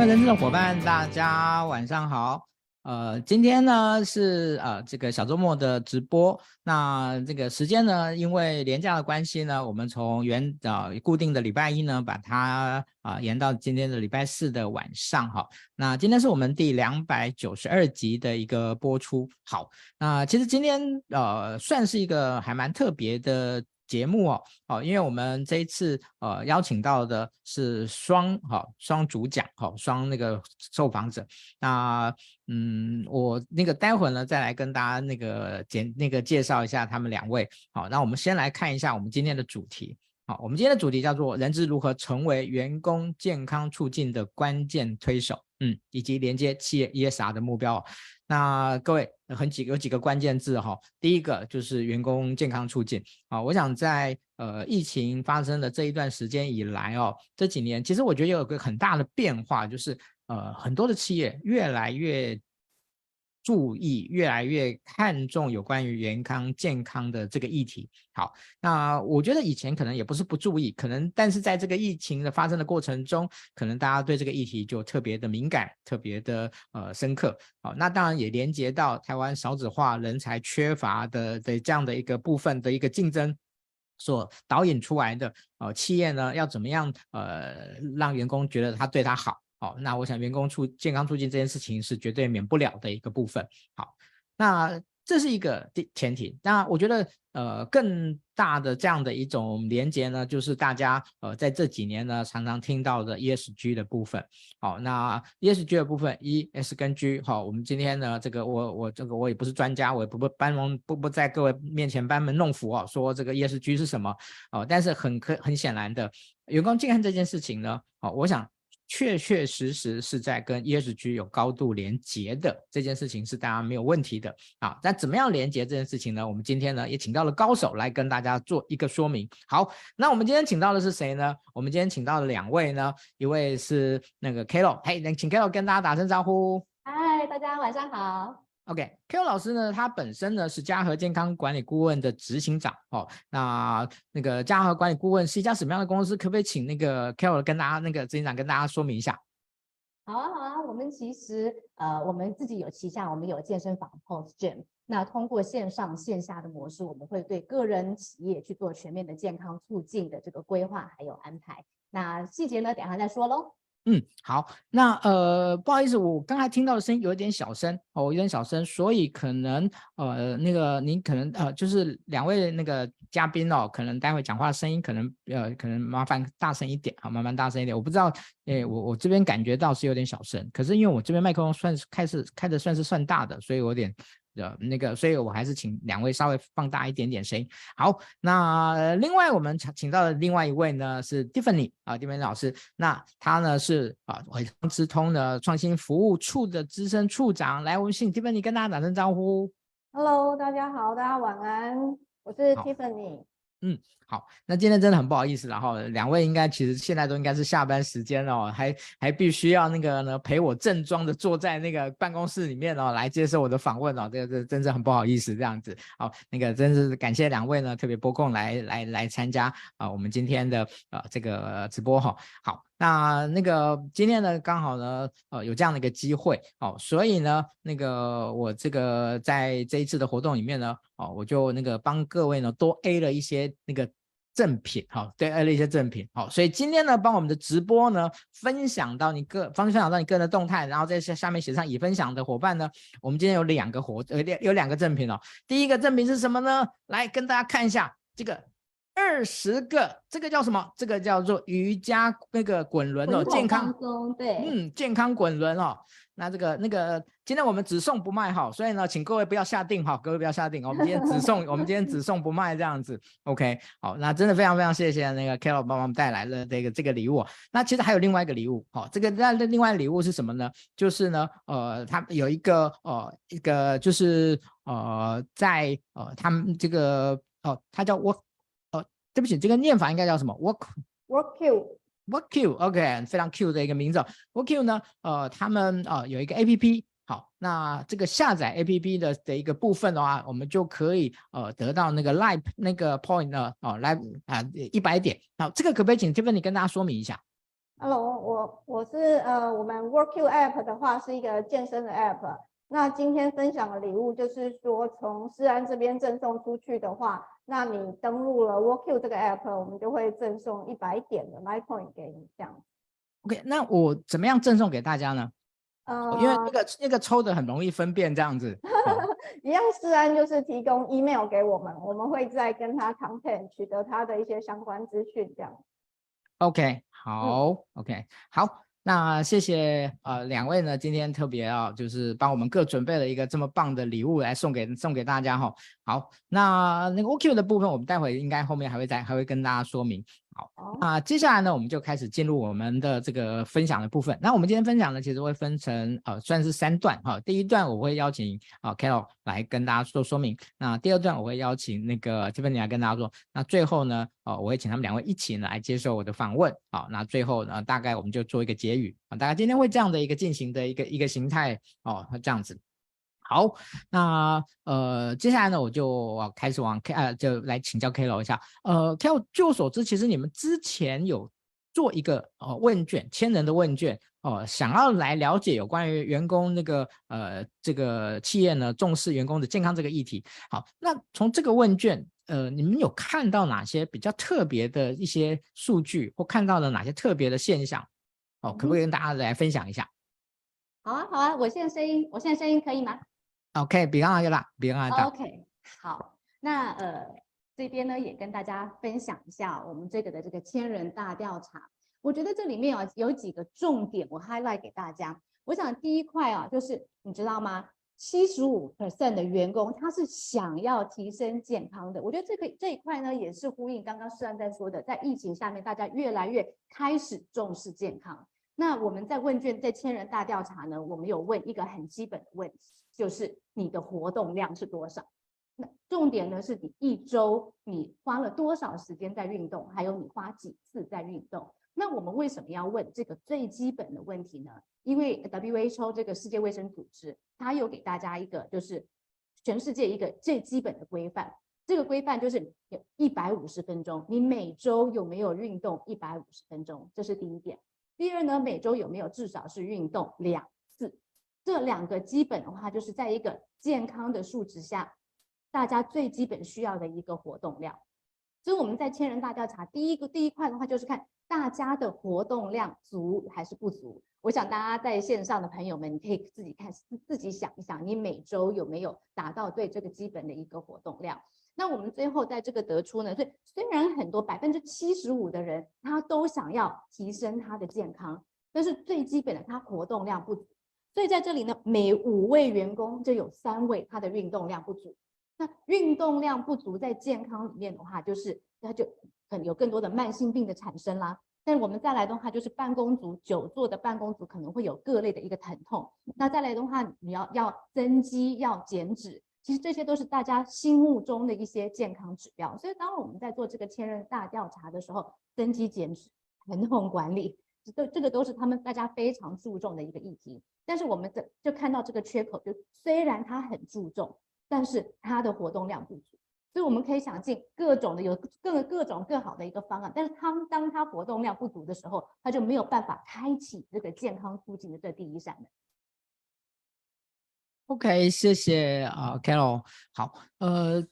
各位人资的伙伴，大家晚上好。呃，今天呢是呃这个小周末的直播。那这个时间呢，因为连假的关系呢，我们从原呃固定的礼拜一呢，把它啊、延到今天的礼拜四的晚上哈。那今天是我们第两百九十二集的一个播出。好，那其实今天呃算是一个还蛮特别的。节目哦，哦，因为我们这一次呃邀请到的是双哈双主讲哈双那个受访者，那嗯我那个待会呢再来跟大家那个简那个介绍一下他们两位，好，那我们先来看一下我们今天的主题，好，我们今天的主题叫做人资如何成为员工健康促进的关键推手，嗯，以及连接企业 ESR 的目标。那各位很几有几个关键字哈，第一个就是员工健康促进啊，我想在呃疫情发生的这一段时间以来哦，这几年其实我觉得有个很大的变化，就是呃很多的企业越来越。注意，越来越看重有关于员康健康的这个议题。好，那我觉得以前可能也不是不注意，可能但是在这个疫情的发生的过程中，可能大家对这个议题就特别的敏感，特别的呃深刻。好，那当然也连接到台湾少子化、人才缺乏的的这样的一个部分的一个竞争所导引出来的呃企业呢，要怎么样呃让员工觉得他对他好。好，那我想员工促健康促进这件事情是绝对免不了的一个部分。好，那这是一个前提。那我觉得呃更大的这样的一种连接呢，就是大家呃在这几年呢常常听到的 ESG 的部分。好，那 ESG 的部分 E S 跟 G。好，我们今天呢这个我我这个我也不是专家，我也不不班门不不在各位面前班门弄斧啊，说这个 ESG 是什么哦。但是很可很显然的，员工健康这件事情呢，好，我想。确确实实是在跟 ESG 有高度连接的这件事情是大家没有问题的啊。那怎么样连接这件事情呢？我们今天呢也请到了高手来跟大家做一个说明。好，那我们今天请到的是谁呢？我们今天请到的两位呢，一位是那个 Carol，嘿，那请 Kalo 跟大家打声招呼。嗨，大家晚上好。OK，Q、okay, 老师呢，他本身呢是嘉禾健康管理顾问的执行长哦。那那个嘉禾管理顾问是一家什么样的公司？可不可以请那个 Q 跟大家那个执行长跟大家说明一下？好啊，好啊。我们其实呃，我们自己有旗下，我们有健身房 Post Gym。那通过线上线下的模式，我们会对个人企业去做全面的健康促进的这个规划还有安排。那细节呢，等下再说喽。嗯，好，那呃，不好意思，我刚才听到的声音有点小声哦，有点小声，所以可能呃，那个您可能呃，就是两位那个嘉宾哦，可能待会讲话的声音可能呃，可能麻烦大声一点，好，麻烦大声一点，我不知道，诶，我我这边感觉到是有点小声，可是因为我这边麦克风算是开始开的算是算大的，所以我有点。的那个，所以我还是请两位稍微放大一点点声音。好，那另外我们请请到的另外一位呢是 Tiffany 啊，Tiffany 老师。那他呢是啊，伟创资通的创新服务处的资深处长。来，我们请 Tiffany 跟大家打声招呼。Hello，大家好，大家晚安，我是 Tiffany。嗯，好，那今天真的很不好意思，然后两位应该其实现在都应该是下班时间哦，还还必须要那个呢陪我正装的坐在那个办公室里面哦来接受我的访问哦，这个这真是很不好意思这样子。好，那个真是感谢两位呢特别拨空来来来参加啊我们今天的啊这个直播哈。好。那那个今天呢，刚好呢，呃，有这样的一个机会哦，所以呢，那个我这个在这一次的活动里面呢，哦，我就那个帮各位呢多 A 了一些那个赠品，好、哦，对，A 了一些赠品，好、哦，所以今天呢，帮我们的直播呢分享到你个，分享到你个人的动态，然后在下下面写上已分享的伙伴呢，我们今天有两个活，呃，有两个赠品哦，第一个赠品是什么呢？来跟大家看一下这个。二十个，这个叫什么？这个叫做瑜伽那个滚轮哦，健康对，嗯，健康滚轮哦。那这个那个，今天我们只送不卖哈，所以呢，请各位不要下定哈，各位不要下定，我们今天只送，我们今天只送不卖这样子，OK，好，那真的非常非常谢谢那个 Carol 帮我们带来了这个这个礼物。那其实还有另外一个礼物，好，这个那另外礼物是什么呢？就是呢，呃，他有一个呃一个就是呃在呃他们这个哦，他叫我。对不起，这个念法应该叫什么？Work Work Q Work Q，OK，非常 Q 的一个名字。Work Q 呢，呃，他们呃有一个 APP，好，那这个下载 APP 的的一个部分的话，我们就可以呃得到那个 Live 那个 Point 呢，哦，来啊一百点。好，这个可不可以请 Tiffany 跟大家说明一下？Hello，我我是呃，我们 WorkQ App 的话是一个健身的 App。那今天分享的礼物就是说，从思安这边赠送出去的话，那你登录了 WorkQ 这个 App，我们就会赠送一百点的 Live Point 给你，这样。OK，那我怎么样赠送给大家呢？呃，因为那个那个抽的很容易分辨这样子。一样，是安就是提供 email 给我们，我们会再跟他 content 取得他的一些相关资讯，这样。OK，好、嗯、，OK，好。那谢谢呃两位呢，今天特别啊，就是帮我们各准备了一个这么棒的礼物来送给送给大家哈。好，那那个 OQ 的部分，我们待会应该后面还会再还会跟大家说明。好，那接下来呢，我们就开始进入我们的这个分享的部分。那我们今天分享呢，其实会分成呃算是三段哈。第一段我会邀请啊 Carol 来跟大家做说明。那第二段我会邀请那个 Tiffany 来跟大家做。那最后呢，哦，我会请他们两位一起来接受我的访问。好，那最后呢，大概我们就做一个结语啊。大概今天会这样的一个进行的一个一个形态哦，这样子。好，那呃，接下来呢，我就开始往 K 呃，就来请教 Carol 一下。呃，Carol，据我所知，其实你们之前有做一个呃问卷，千人的问卷哦、呃，想要来了解有关于员工那个呃这个企业呢重视员工的健康这个议题。好，那从这个问卷，呃，你们有看到哪些比较特别的一些数据，或看到了哪些特别的现象？哦，可不可以跟大家来分享一下？好啊，好啊，我现在声音，我现在声音可以吗？OK，比刚刚要大，比刚刚大。OK，好，那呃这边呢也跟大家分享一下我们这个的这个千人大调查。我觉得这里面啊有几个重点，我 highlight 给大家。我想第一块啊就是你知道吗？七十五 percent 的员工他是想要提升健康的。我觉得这个这一块呢也是呼应刚刚思安在说的，在疫情下面大家越来越开始重视健康。那我们在问卷在千人大调查呢，我们有问一个很基本的问题。就是你的活动量是多少？那重点呢是你一周你花了多少时间在运动，还有你花几次在运动？那我们为什么要问这个最基本的问题呢？因为 WHO 这个世界卫生组织，它有给大家一个就是全世界一个最基本的规范。这个规范就是有一百五十分钟，你每周有没有运动一百五十分钟？这是第一点。第二呢，每周有没有至少是运动两？这两个基本的话，就是在一个健康的数值下，大家最基本需要的一个活动量。所以我们在千人大调查，第一个第一块的话，就是看大家的活动量足还是不足。我想大家在线上的朋友们，你可以自己看，自己想一想，你每周有没有达到对这个基本的一个活动量？那我们最后在这个得出呢，所以虽然很多百分之七十五的人他都想要提升他的健康，但是最基本的他活动量不足。所以在这里呢，每五位员工就有三位他的运动量不足。那运动量不足在健康里面的话，就是那就可能有更多的慢性病的产生啦。但我们再来的话，就是办公族久坐的办公族可能会有各类的一个疼痛。那再来的话，你要要增肌要减脂，其实这些都是大家心目中的一些健康指标。所以当我们在做这个千人大调查的时候，增肌减脂、疼痛管理。这这个都是他们大家非常注重的一个议题，但是我们这就看到这个缺口，就虽然他很注重，但是他的活动量不足，所以我们可以想尽各种的有各各种更好的一个方案，但是他当他活动量不足的时候，他就没有办法开启这个健康促进的这第一扇门。OK，谢谢啊，Carol。好，呃，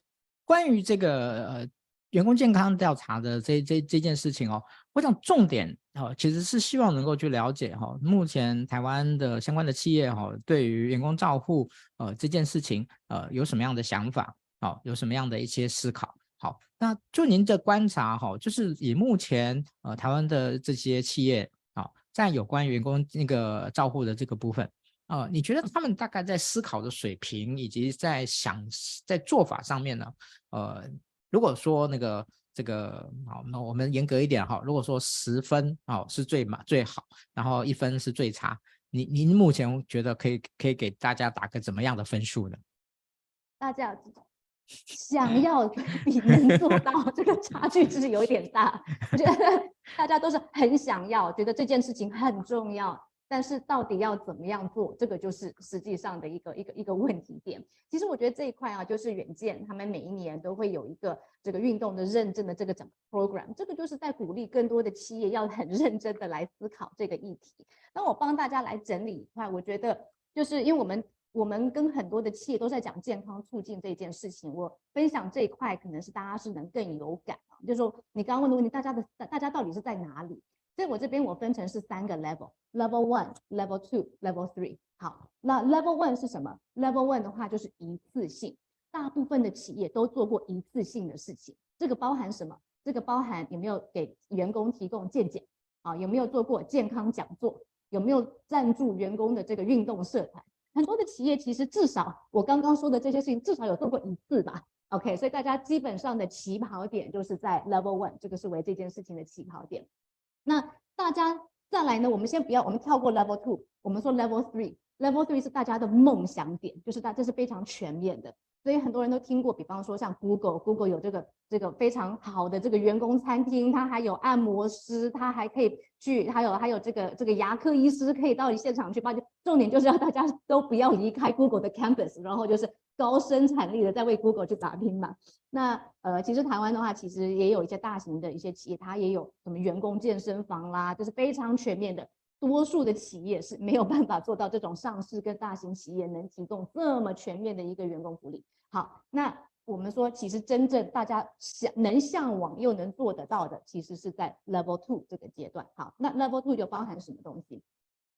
关于这个呃。员工健康调查的这这这件事情哦，我想重点哦，其实是希望能够去了解哈，目前台湾的相关的企业哈，对于员工照护呃这件事情呃有什么样的想法哦，有什么样的一些思考？好，那就您的观察哈，就是以目前呃台湾的这些企业啊，在有关员工那个照护的这个部分啊，你觉得他们大概在思考的水平以及在想在做法上面呢，呃？如果说那个这个好，那我们严格一点哈。如果说十分哦是最嘛最好，然后一分是最差，您您目前觉得可以可以给大家打个怎么样的分数呢？大家 想要比能做到，这个差距其实有点大。我觉得大家都是很想要，觉得这件事情很重要，但是到底要怎么样做，这个就是实际上的一个一个一个问题点。其实我觉得这一块啊，就是远见他们每一年都会有一个这个运动的认证的这个整个 program，这个就是在鼓励更多的企业要很认真的来思考这个议题。那我帮大家来整理一块，我觉得就是因为我们我们跟很多的企业都在讲健康促进这件事情，我分享这一块可能是大家是能更有感，就是说你刚刚问的问题，大家的大家到底是在哪里？所以我这边我分成是三个 level，level one，level two，level three。好，那 level one 是什么？level one 的话就是一次性，大部分的企业都做过一次性的事情。这个包含什么？这个包含有没有给员工提供健检啊？有没有做过健康讲座？有没有赞助员工的这个运动社团？很多的企业其实至少我刚刚说的这些事情至少有做过一次吧。OK，所以大家基本上的起跑点就是在 level one，这个是为这件事情的起跑点。那大家再来呢？我们先不要，我们跳过 level two，我们说 level three。level three 是大家的梦想点，就是大，这是非常全面的。所以很多人都听过，比方说像 Google，Google 有这个这个非常好的这个员工餐厅，它还有按摩师，它还可以去，还有还有这个这个牙科医师可以到你现场去帮你。重点就是要大家都不要离开 Google 的 campus，然后就是。高生产力的在为 Google 去打拼嘛？那呃，其实台湾的话，其实也有一些大型的一些企业，它也有什么员工健身房啦，就是非常全面的。多数的企业是没有办法做到这种上市跟大型企业能提供这么全面的一个员工福利。好，那我们说，其实真正大家想能向往又能做得到的，其实是在 Level Two 这个阶段。好，那 Level Two 就包含什么东西？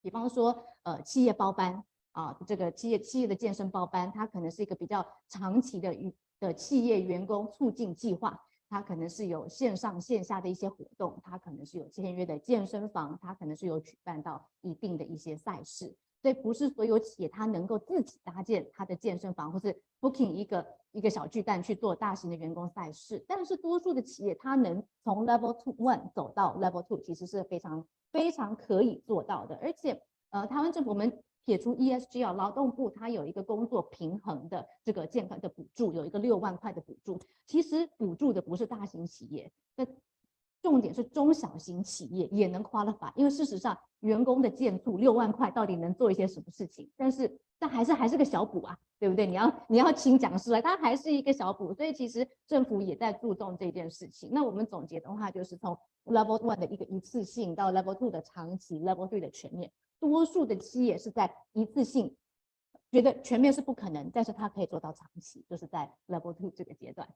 比方说，呃，企业包班。啊，这个企业企业的健身包班，它可能是一个比较长期的的企业员工促进计划，它可能是有线上线下的一些活动，它可能是有签约的健身房，它可能是有举办到一定的一些赛事，所以不是所有企业它能够自己搭建它的健身房，或是 booking 一个一个小巨蛋去做大型的员工赛事，但是多数的企业它能从 level two one 走到 level two，其实是非常非常可以做到的，而且呃，台湾政府我们。撇除 ESG 啊，劳动部它有一个工作平衡的这个健康的补助，有一个六万块的补助。其实补助的不是大型企业，那重点是中小型企业也能 qualify，因为事实上员工的建筑六万块到底能做一些什么事情？但是但还是还是个小补啊，对不对？你要你要请讲师来，它还是一个小补，所以其实政府也在注重这件事情。那我们总结的话，就是从 Level One 的一个一次性到 Level Two 的长期，Level Three 的全面。多数的企业是在一次性觉得全面是不可能，但是它可以做到长期，就是在 level two 这个阶段。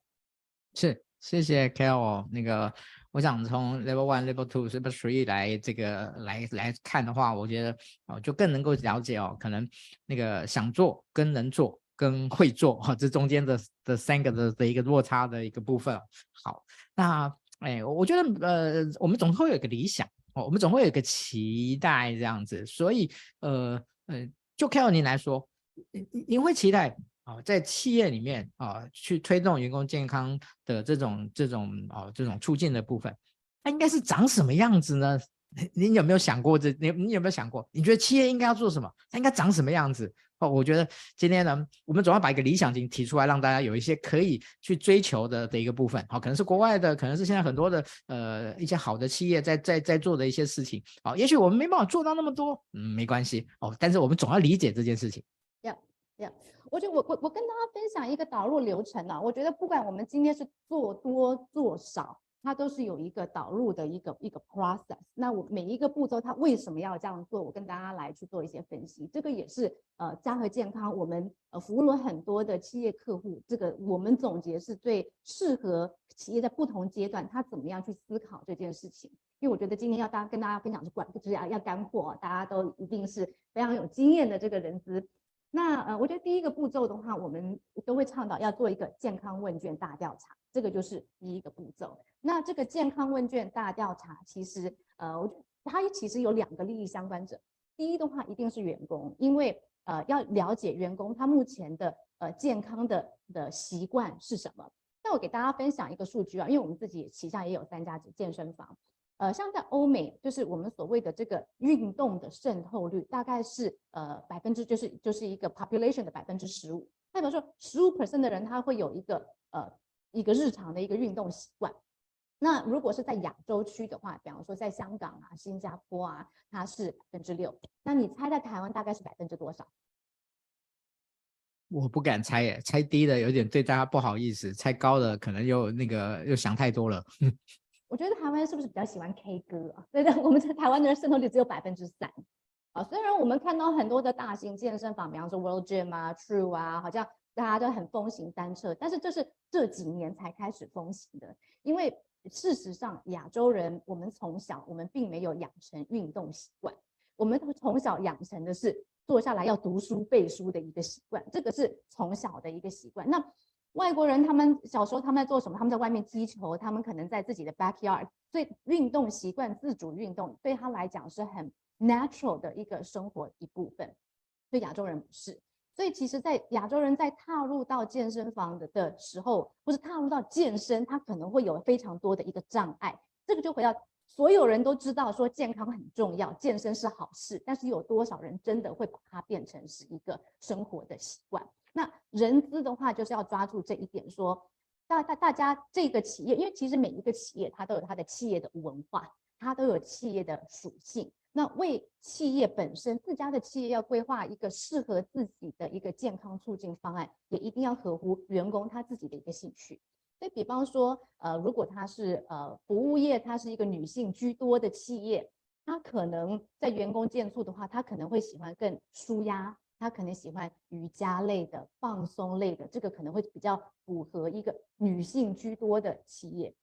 是，谢谢 Carol。那个，我想从 level one、level two、level three 来这个来来看的话，我觉得哦，就更能够了解哦，可能那个想做跟能做跟会做哈，这中间的的三个的的一个落差的一个部分。好，那哎，我觉得呃，我们总会有一个理想。哦，我们总会有一个期待这样子，所以呃呃，就看到您来说，您您会期待啊、在企业里面啊、去推动员工健康的这种这种哦这种促进的部分，它应该是长什么样子呢？您有没有想过这？你你有没有想过？你觉得企业应该要做什么？它应该长什么样子？我觉得今天呢，我们总要把一个理想型提出来，让大家有一些可以去追求的的一个部分。好，可能是国外的，可能是现在很多的呃一些好的企业在在在做的一些事情。好，也许我们没办法做到那么多，嗯，没关系哦。但是我们总要理解这件事情。要要，我觉得我我我跟大家分享一个导入流程啊。我觉得不管我们今天是做多做少。它都是有一个导入的一个一个 process，那我每一个步骤它为什么要这样做？我跟大家来去做一些分析。这个也是呃家和健康，我们呃服务了很多的企业客户，这个我们总结是最适合企业在不同阶段，它怎么样去思考这件事情。因为我觉得今天要大家跟大家分享是管，就是要要干货，大家都一定是非常有经验的这个人资。那呃，我觉得第一个步骤的话，我们都会倡导要做一个健康问卷大调查，这个就是第一个步骤。那这个健康问卷大调查，其实呃，我觉它其实有两个利益相关者。第一的话，一定是员工，因为呃要了解员工他目前的呃健康的的习惯是什么。那我给大家分享一个数据啊，因为我们自己旗下也有三家健身房。呃，像在欧美，就是我们所谓的这个运动的渗透率，大概是呃百分之，就是就是一个 population 的百分之十五。代表说，十五 percent 的人他会有一个呃一个日常的一个运动习惯。那如果是在亚洲区的话，比方说在香港啊、新加坡啊，它是百分之六。那你猜在台湾大概是百分之多少？我不敢猜耶，猜低的有点对大家不好意思，猜高的可能又那个又想太多了。我觉得台湾是不是比较喜欢 K 歌啊？对的，我们在台湾的人渗透率只有百分之三啊。虽然我们看到很多的大型健身房，比方说 World Gym 啊、True 啊，好像大家都很风行单车，但是这是这几年才开始风行的，因为。事实上，亚洲人我们从小我们并没有养成运动习惯，我们从小养成的是坐下来要读书背书的一个习惯，这个是从小的一个习惯。那外国人他们小时候他们在做什么？他们在外面踢球，他们可能在自己的 backyard，所以运动习惯、自主运动对他来讲是很 natural 的一个生活一部分，对亚洲人不是。所以，其实，在亚洲人在踏入到健身房的的时候，或是踏入到健身，他可能会有非常多的一个障碍。这个就回到所有人都知道说健康很重要，健身是好事，但是有多少人真的会把它变成是一个生活的习惯？那人资的话，就是要抓住这一点，说大大大家这个企业，因为其实每一个企业它都有它的企业的文化，它都有企业的属性。那为企业本身，自家的企业要规划一个适合自己的一个健康促进方案，也一定要合乎员工他自己的一个兴趣。所以，比方说，呃，如果他是呃服务业，它是一个女性居多的企业，他可能在员工健促的话，他可能会喜欢更舒压，他可能喜欢瑜伽类的、放松类的，这个可能会比较符合一个女性居多的企业。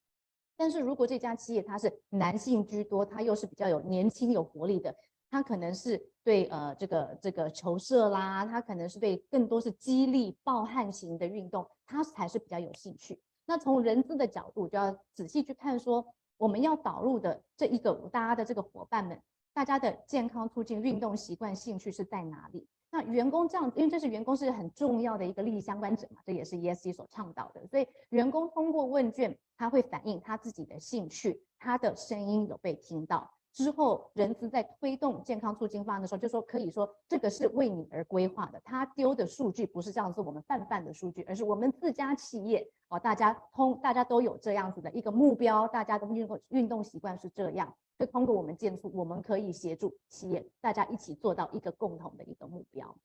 但是如果这家企业它是男性居多，它又是比较有年轻有活力的，它可能是对呃这个这个球社啦，它可能是对更多是激励暴汗型的运动，它才是比较有兴趣。那从人资的角度就要仔细去看说，我们要导入的这一个大家的这个伙伴们，大家的健康促进运动习惯兴趣是在哪里？那员工这样，因为这是员工是很重要的一个利益相关者嘛，这也是 ESG 所倡导的，所以员工通过问卷，他会反映他自己的兴趣，他的声音有被听到。之后，人资在推动健康促进方案的时候，就说可以说这个是为你而规划的。他丢的数据不是这样子我们泛泛的数据，而是我们自家企业哦，大家通大家都有这样子的一个目标，大家的运动运动习惯是这样。就通过我们健促，我们可以协助企业，大家一起做到一个共同的一个目标。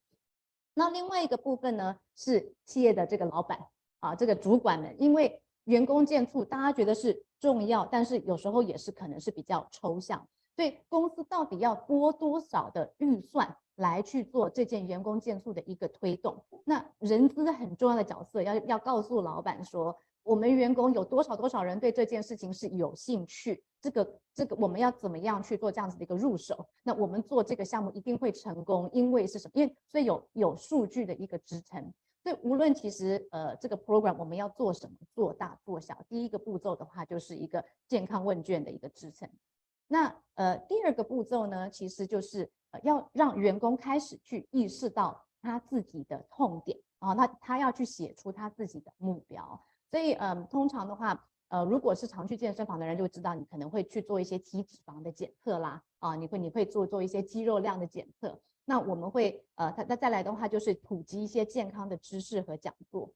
那另外一个部分呢，是企业的这个老板啊，这个主管们，因为员工健促，大家觉得是重要，但是有时候也是可能是比较抽象。所以公司到底要拨多少的预算来去做这件员工健促的一个推动？那人资很重要的角色要要告诉老板说。我们员工有多少多少人对这件事情是有兴趣？这个这个我们要怎么样去做这样子的一个入手？那我们做这个项目一定会成功，因为是什么？因为所以有有数据的一个支撑。所以无论其实呃这个 program 我们要做什么，做大做小，第一个步骤的话就是一个健康问卷的一个支撑。那呃第二个步骤呢，其实就是呃要让员工开始去意识到他自己的痛点啊，那他要去写出他自己的目标。所以，嗯，通常的话，呃，如果是常去健身房的人，就知道你可能会去做一些体脂肪的检测啦，啊，你会你会做做一些肌肉量的检测。那我们会，呃，他那再来的话，就是普及一些健康的知识和讲座。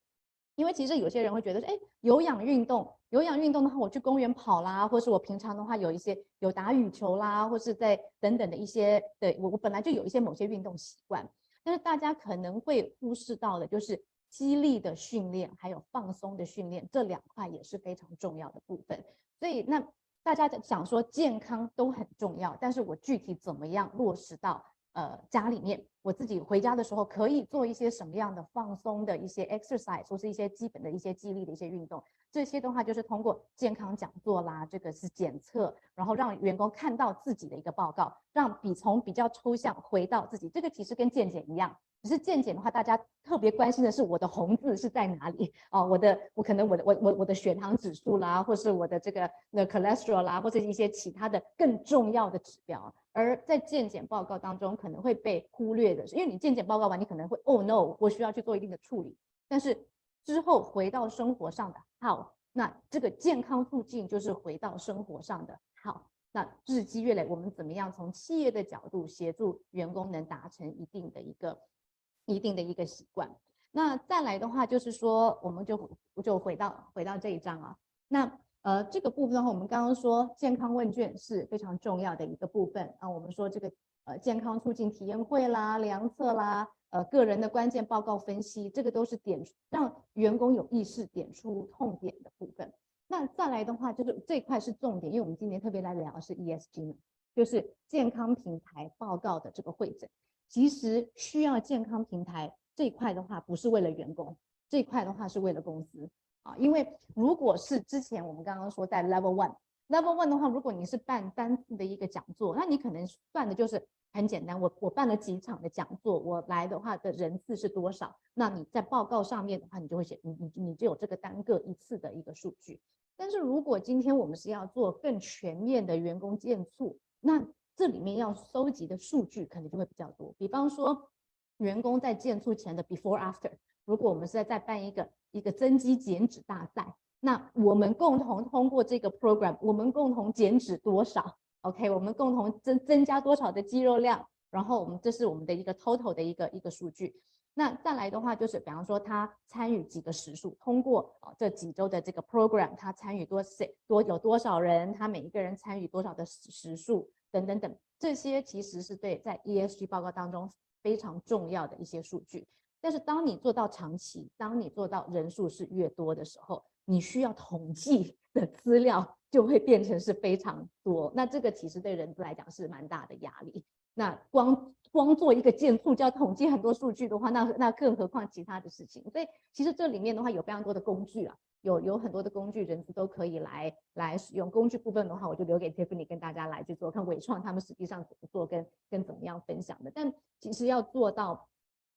因为其实有些人会觉得说，哎，有氧运动，有氧运动的话，我去公园跑啦，或是我平常的话有一些有打羽球啦，或是在等等的一些，对，我我本来就有一些某些运动习惯，但是大家可能会忽视到的就是。肌力的训练，还有放松的训练，这两块也是非常重要的部分。所以，那大家想说健康都很重要，但是我具体怎么样落实到呃家里面？我自己回家的时候可以做一些什么样的放松的一些 exercise，或是一些基本的一些肌力的一些运动。这些的话就是通过健康讲座啦，这个是检测，然后让员工看到自己的一个报告，让比从比较抽象回到自己。这个其实跟健检一样。只是健检的话，大家特别关心的是我的红字是在哪里哦，我的我可能我的我我我的血糖指数啦，或是我的这个那 cholesterol 啦，或者一些其他的更重要的指标，而在健检报告当中可能会被忽略的是，因为你健检报告完，你可能会 oh no，我需要去做一定的处理，但是之后回到生活上的 how，那这个健康促进就是回到生活上的 how，那日积月累，我们怎么样从企业的角度协助员工能达成一定的一个。一定的一个习惯，那再来的话就是说，我们就就回到回到这一章啊。那呃，这个部分的话，我们刚刚说健康问卷是非常重要的一个部分啊。我们说这个呃健康促进体验会啦、量测啦、呃个人的关键报告分析，这个都是点让员工有意识点出痛点的部分。那再来的话，就是这块是重点，因为我们今天特别来聊是 ESG 嘛，就是健康平台报告的这个会诊。其实需要健康平台这一块的话，不是为了员工，这一块的话是为了公司。因为如果是之前我们刚刚说在 level one，level one 的话，如果你是办单次的一个讲座，那你可能算的就是很简单，我我办了几场的讲座，我来的话的人次是多少，那你在报告上面的话，你就会写，你你你就有这个单个一次的一个数据。但是如果今天我们是要做更全面的员工建促，那这里面要收集的数据可能就会比较多，比方说员工在建促前的 before after。如果我们是在在办一个一个增肌减脂大赛，那我们共同通过这个 program，我们共同减脂多少？OK，我们共同增增加多少的肌肉量？然后我们这是我们的一个 total 的一个一个数据。那再来的话就是，比方说他参与几个时数，通过这几周的这个 program，他参与多少多有多少人？他每一个人参与多少的时数等等等，这些其实是对在 ESG 报告当中非常重要的一些数据。但是当你做到长期，当你做到人数是越多的时候，你需要统计的资料就会变成是非常多。那这个其实对人资来讲是蛮大的压力。那光光做一个检测就要统计很多数据的话，那那更何况其他的事情。所以其实这里面的话有非常多的工具啊，有有很多的工具，人资都可以来来使用。工具部分的话，我就留给 Tiffany 跟大家来去做，看纬创他们实际上怎么做跟跟怎么样分享的。但其实要做到。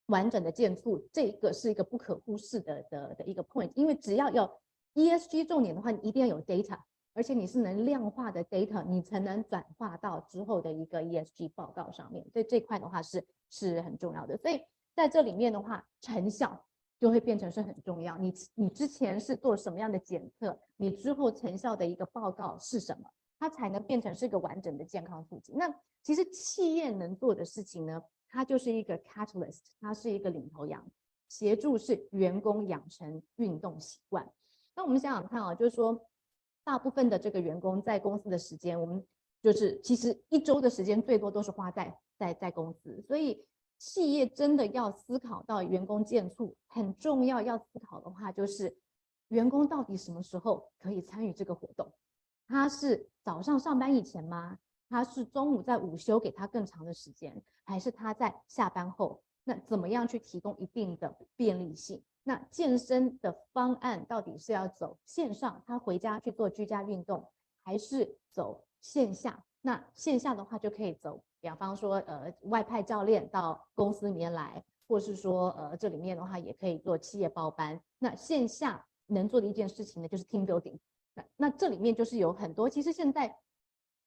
完整的建筑，这个是一个不可忽视的的的一个 point，因为只要有 ESG 重点的话，你一定要有 data，而且你是能量化的 data，你才能转化到之后的一个 ESG 报告上面。所以这块的话是是很重要的。所以在这里面的话，成效就会变成是很重要。你你之前是做什么样的检测，你之后成效的一个报告是什么，它才能变成是一个完整的健康促进。那其实企业能做的事情呢？它就是一个 catalyst，它是一个领头羊，协助是员工养成运动习惯。那我们想想看啊，就是说，大部分的这个员工在公司的时间，我们就是其实一周的时间最多都是花在在在公司，所以企业真的要思考到员工健促很重要，要思考的话就是员工到底什么时候可以参与这个活动？他是早上上班以前吗？他是中午在午休给他更长的时间，还是他在下班后？那怎么样去提供一定的便利性？那健身的方案到底是要走线上，他回家去做居家运动，还是走线下？那线下的话就可以走，比方说呃外派教练到公司里面来，或是说呃这里面的话也可以做企业包班。那线下能做的一件事情呢，就是 team building。那那这里面就是有很多，其实现在。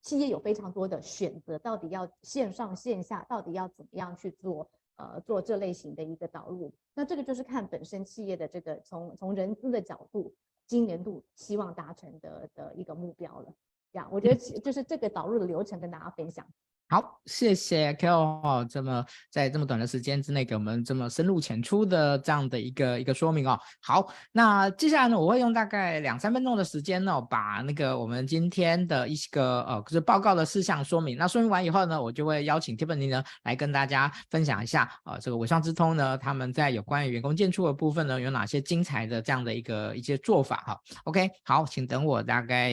企业有非常多的选择，到底要线上线下，到底要怎么样去做？呃，做这类型的一个导入，那这个就是看本身企业的这个从从人资的角度，今年度希望达成的的一个目标了。这样，我觉得就是这个导入的流程跟大家分享。好，谢谢 Carol 这么在这么短的时间之内给我们这么深入浅出的这样的一个一个说明哦。好，那接下来呢，我会用大概两三分钟的时间呢，把那个我们今天的一个呃就是报告的事项说明。那说明完以后呢，我就会邀请 Tiffany 呢来跟大家分享一下啊、呃，这个伟创之通呢他们在有关于员工健促的部分呢有哪些精彩的这样的一个一些做法哈。OK，好，请等我大概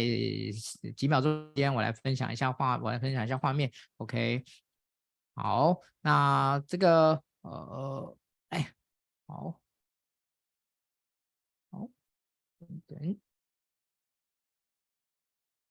几秒钟时间，我来分享一下画，我来分享一下画面。OK，好，那这个呃，哎，好，好，等等，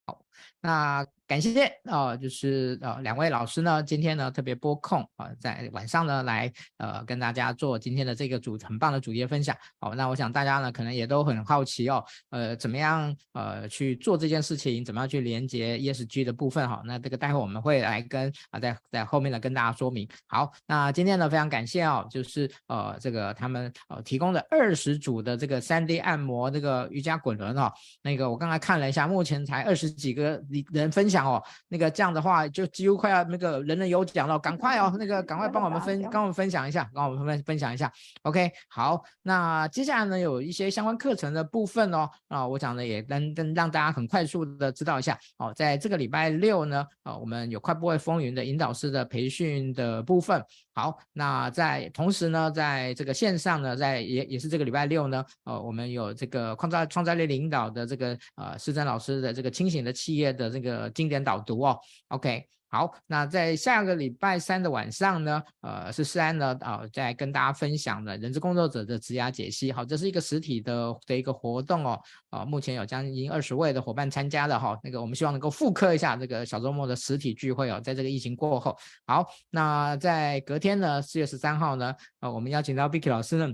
好，那。感谢啊，就是呃两位老师呢，今天呢特别拨空啊，在晚上呢来呃跟大家做今天的这个主很棒的主页分享。好，那我想大家呢可能也都很好奇哦，呃怎么样呃去做这件事情，怎么样去连接 ESG 的部分哈。那这个待会我们会来跟啊在在后面呢跟大家说明。好，那今天呢非常感谢哦，就是呃这个他们呃提供的二十组的这个 3D 按摩这个瑜伽滚轮哦，那个我刚才看了一下，目前才二十几个人分享。哦。那个这样的话，就几乎快要那个人人有奖了，赶快哦，那个赶快帮我们分，跟我们分享一下，帮我们分分享一下。OK，好，那接下来呢，有一些相关课程的部分哦，啊，我想呢也能跟让大家很快速的知道一下哦，在这个礼拜六呢，啊，我们有快播会风云的引导师的培训的部分。好，那在同时呢，在这个线上呢，在也也是这个礼拜六呢，呃，我们有这个创造创造力领导的这个呃施珍老师的这个清醒的企业的这个经典导读哦，OK。好，那在下个礼拜三的晚上呢，呃，是思安呢，啊、呃，在跟大家分享的人资工作者的职涯解析。好，这是一个实体的的一个活动哦，啊、目前有将近二十位的伙伴参加的哈、哦，那个我们希望能够复刻一下这个小周末的实体聚会哦，在这个疫情过后。好，那在隔天呢，四月十三号呢，呃，我们邀请到 Vicky 老师呢。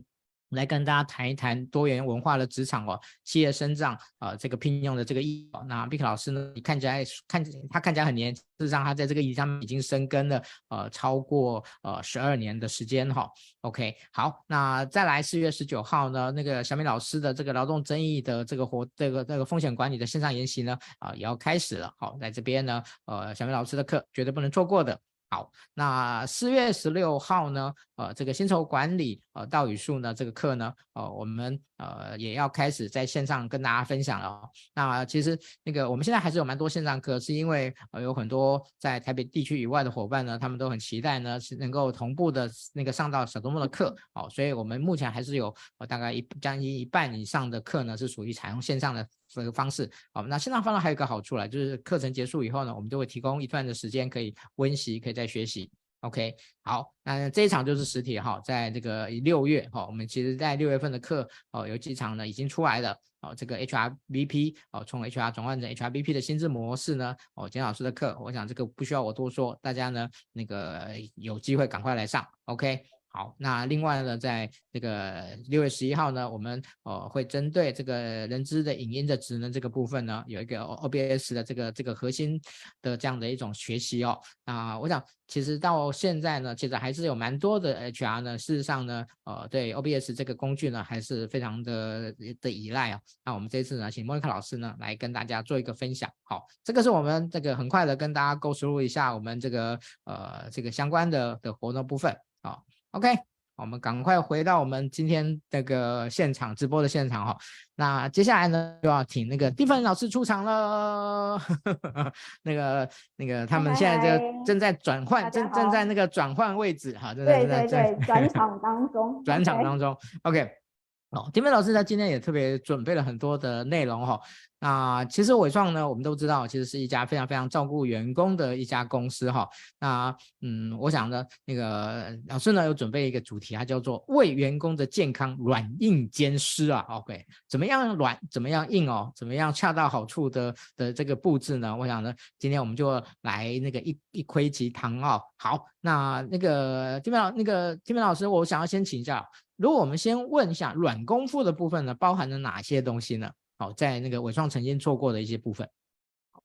来跟大家谈一谈多元文化的职场哦，企业生长啊、呃，这个聘用的这个意义。那 Vicky 老师呢，你看起来看他看起来很年轻，事实上他在这个议题上已经深耕了呃超过呃十二年的时间哈、OK，好，那再来四月十九号呢，那个小米老师的这个劳动争议的这个活这个这个风险管理的线上研习呢啊、也要开始了。好，在这边呢呃小米老师的课绝对不能错过的。好，那四月十六号呢，呃，这个薪酬管理呃道语术呢这个课呢，呃，我们呃也要开始在线上跟大家分享了哦。那其实那个我们现在还是有蛮多线上课，是因为呃有很多在台北地区以外的伙伴呢，他们都很期待呢是能够同步的那个上到小周末的课，哦，所以我们目前还是有呃大概一将近一半以上的课呢是属于采用线上的。这个方式，好，那线上方式还有一个好处来，就是课程结束以后呢，我们就会提供一段的时间可以温习，可以再学习。OK，好，那这一场就是实体哈，在这个六月哈，我们其实在六月份的课哦，有几场呢已经出来了哦，这个 HRBP 哦，从 HR 转换成 HRBP 的心智模式呢，哦，简老师的课，我想这个不需要我多说，大家呢那个有机会赶快来上，OK。好，那另外呢，在这个六月十一号呢，我们呃会针对这个人资的影音的职能这个部分呢，有一个 OBS 的这个这个核心的这样的一种学习哦。啊，我想其实到现在呢，其实还是有蛮多的 HR 呢，事实上呢，呃，对 OBS 这个工具呢，还是非常的的依赖啊。那我们这次呢，请莫妮卡老师呢来跟大家做一个分享。好，这个是我们这个很快的跟大家 go through 一下我们这个呃这个相关的的活动部分啊。OK，我们赶快回到我们今天这个现场直播的现场哈。那接下来呢，就要请那个蒂芬老师出场了。那 个那个，他们现在就正在转换，正正在那个转换位置哈。对对对，转 场当中，转场当中。OK。哦，丁飞老师呢，今天也特别准备了很多的内容哈、哦。那其实伟创呢，我们都知道，其实是一家非常非常照顾员工的一家公司哈、哦。那嗯，我想呢，那个老师呢有准备一个主题，它叫做为员工的健康软硬兼施啊。OK，怎么样软，怎么样硬哦，怎么样恰到好处的的这个布置呢？我想呢，今天我们就来那个一一窥其堂哦。好，那那个丁飞老那个丁飞老师，我想要先请教。如果我们先问一下软功夫的部分呢，包含了哪些东西呢？好，在那个伟创曾经做过的一些部分。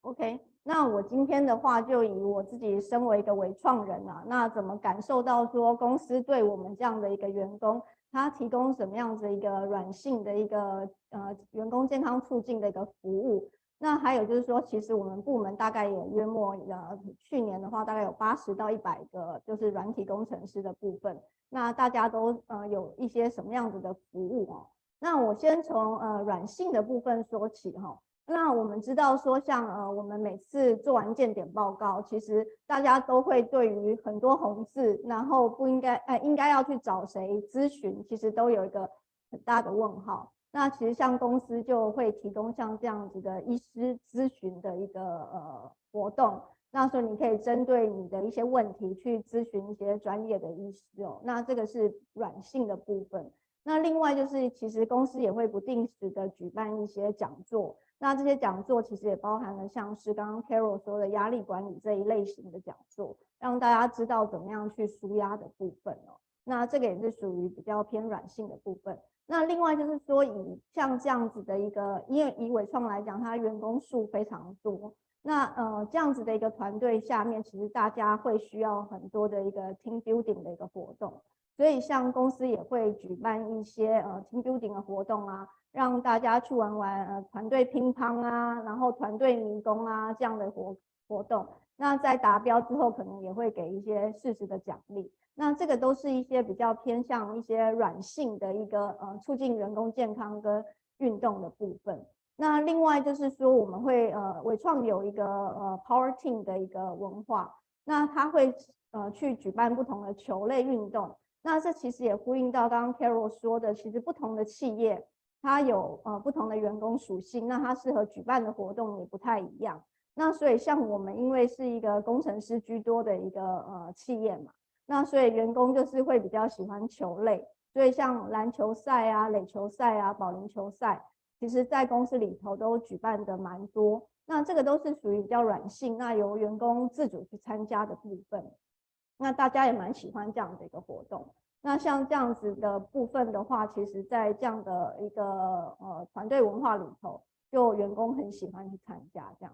OK，那我今天的话就以我自己身为一个伟创人啊，那怎么感受到说公司对我们这样的一个员工，他提供什么样子一个软性的一个呃员工健康促进的一个服务？那还有就是说，其实我们部门大概也约莫呃去年的话，大概有八十到一百个就是软体工程师的部分。那大家都呃有一些什么样子的服务哦？那我先从呃软性的部分说起哈。那我们知道说像呃我们每次做完健检报告，其实大家都会对于很多红字，然后不应该呃应该要去找谁咨询，其实都有一个很大的问号。那其实像公司就会提供像这样子的医师咨询的一个呃活动。那所以你可以针对你的一些问题去咨询一些专业的医师哦。那这个是软性的部分。那另外就是，其实公司也会不定时的举办一些讲座。那这些讲座其实也包含了像是刚刚 Carol 说的压力管理这一类型的讲座，让大家知道怎么样去舒压的部分哦。那这个也是属于比较偏软性的部分。那另外就是说，以像这样子的一个，因为以伟创来讲，它员工数非常多。那呃这样子的一个团队下面，其实大家会需要很多的一个 team building 的一个活动，所以像公司也会举办一些呃 team building 的活动啊，让大家去玩玩呃团队乒乓啊，然后团队迷宫啊这样的活活动。那在达标之后，可能也会给一些适时的奖励。那这个都是一些比较偏向一些软性的一个呃促进员工健康跟运动的部分。那另外就是说，我们会呃伟创有一个呃 Power Team 的一个文化，那他会呃去举办不同的球类运动。那这其实也呼应到刚刚 Carol 说的，其实不同的企业它有呃不同的员工属性，那它适合举办的活动也不太一样。那所以像我们因为是一个工程师居多的一个呃企业嘛，那所以员工就是会比较喜欢球类，所以像篮球赛啊、垒球赛啊、保龄球赛。其实，在公司里头都举办的蛮多，那这个都是属于比较软性，那由员工自主去参加的部分。那大家也蛮喜欢这样的一个活动。那像这样子的部分的话，其实在这样的一个呃团队文化里头，就员工很喜欢去参加这样。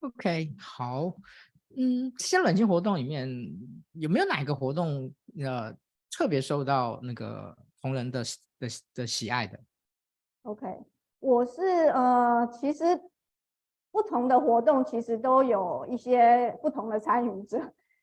OK，好，嗯，这些软性活动里面有没有哪个活动呃特别受到那个同仁的的的喜爱的？OK，我是呃，其实不同的活动其实都有一些不同的参与者，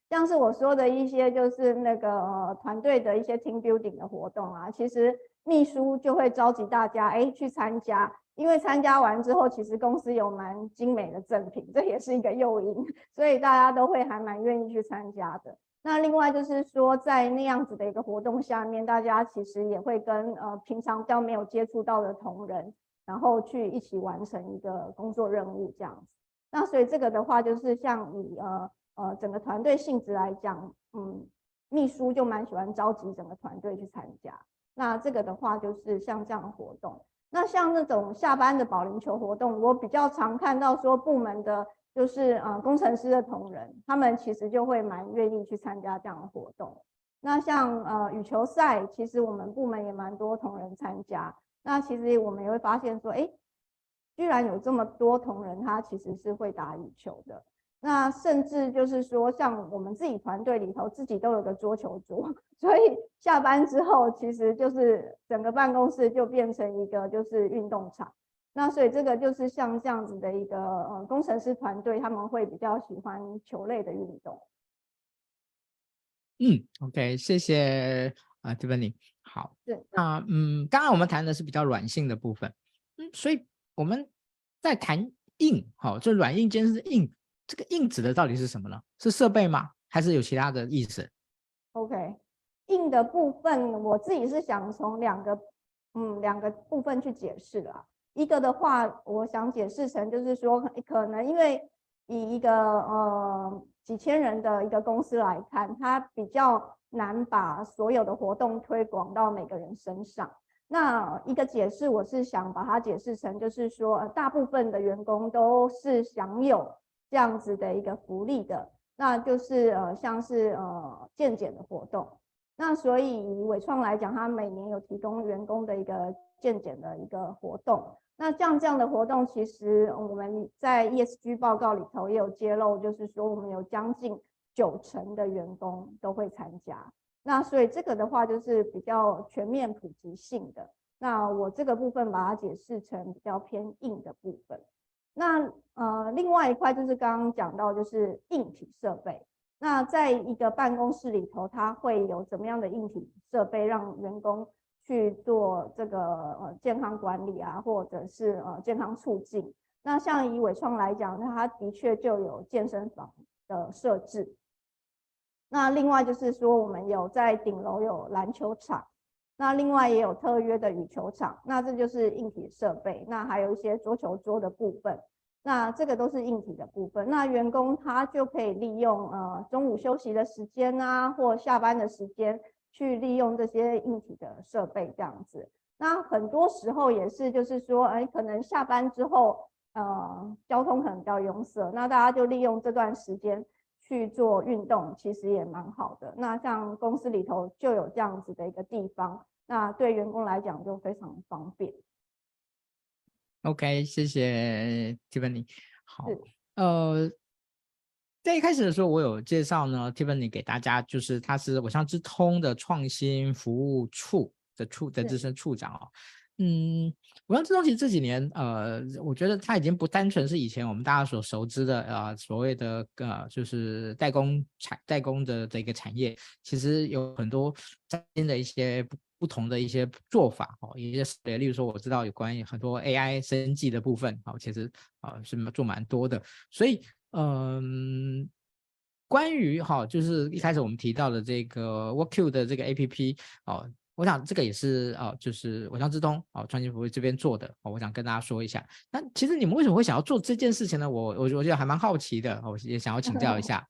像是我说的一些就是那个、团队的一些 team building 的活动啊，其实秘书就会召集大家哎去参加，因为参加完之后，其实公司有蛮精美的赠品，这也是一个诱因，所以大家都会还蛮愿意去参加的。那另外就是说，在那样子的一个活动下面，大家其实也会跟呃平常比较没有接触到的同仁，然后去一起完成一个工作任务这样子。那所以这个的话，就是像以呃呃整个团队性质来讲，嗯，秘书就蛮喜欢召集整个团队去参加。那这个的话，就是像这样的活动。那像那种下班的保龄球活动，我比较常看到说部门的。就是呃工程师的同仁，他们其实就会蛮愿意去参加这样的活动。那像呃羽球赛，其实我们部门也蛮多同仁参加。那其实我们也会发现说，哎，居然有这么多同仁，他其实是会打羽球的。那甚至就是说，像我们自己团队里头，自己都有个桌球桌，所以下班之后，其实就是整个办公室就变成一个就是运动场。那所以这个就是像这样子的一个呃工程师团队，他们会比较喜欢球类的运动。嗯，OK，谢谢啊，Tiffany。好，对，那嗯，刚刚我们谈的是比较软性的部分，嗯，所以我们在谈硬，好，就软硬兼施硬，这个硬指的到底是什么呢？是设备吗？还是有其他的意思？OK，硬的部分我自己是想从两个嗯两个部分去解释啦。一个的话，我想解释成就是说，可能因为以一个呃几千人的一个公司来看，它比较难把所有的活动推广到每个人身上。那一个解释，我是想把它解释成就是说，大部分的员工都是享有这样子的一个福利的，那就是呃像是呃健检的活动。那所以以纬创来讲，它每年有提供员工的一个健检的一个活动。那像这样的活动，其实我们在 ESG 报告里头也有揭露，就是说我们有将近九成的员工都会参加。那所以这个的话就是比较全面普及性的。那我这个部分把它解释成比较偏硬的部分。那呃另外一块就是刚刚讲到就是硬体设备。那在一个办公室里头，它会有怎么样的硬体设备让员工去做这个呃健康管理啊，或者是呃健康促进。那像以伟创来讲，那它的确就有健身房的设置。那另外就是说，我们有在顶楼有篮球场，那另外也有特约的羽球场。那这就是硬体设备。那还有一些桌球桌的部分，那这个都是硬体的部分。那员工他就可以利用呃中午休息的时间啊，或下班的时间。去利用这些硬体的设备这样子，那很多时候也是，就是说，哎，可能下班之后，呃，交通可能比较拥塞，那大家就利用这段时间去做运动，其实也蛮好的。那像公司里头就有这样子的一个地方，那对员工来讲就非常方便。OK，谢谢 Tiffany。好，呃。在一开始的时候，我有介绍呢，Tiffany 给大家，就是他是纬创之通的创新服务处的处的资深处长哦。嗯，无相之通其实这几年，呃，我觉得它已经不单纯是以前我们大家所熟知的，呃，所谓的呃，就是代工产代工的这个产业，其实有很多新的一些不不同的一些做法哦，一些例如说我知道有关于很多 AI 生技的部分，哦，其实啊、是做蛮多的，所以嗯、关于哈、就是一开始我们提到的这个 WorkQ 的这个 APP 哦。我想这个也是哦，就是无相之通哦，创新服务这边做的哦，我想跟大家说一下。那其实你们为什么会想要做这件事情呢？我我我觉得还蛮好奇的，我也想要请教一下。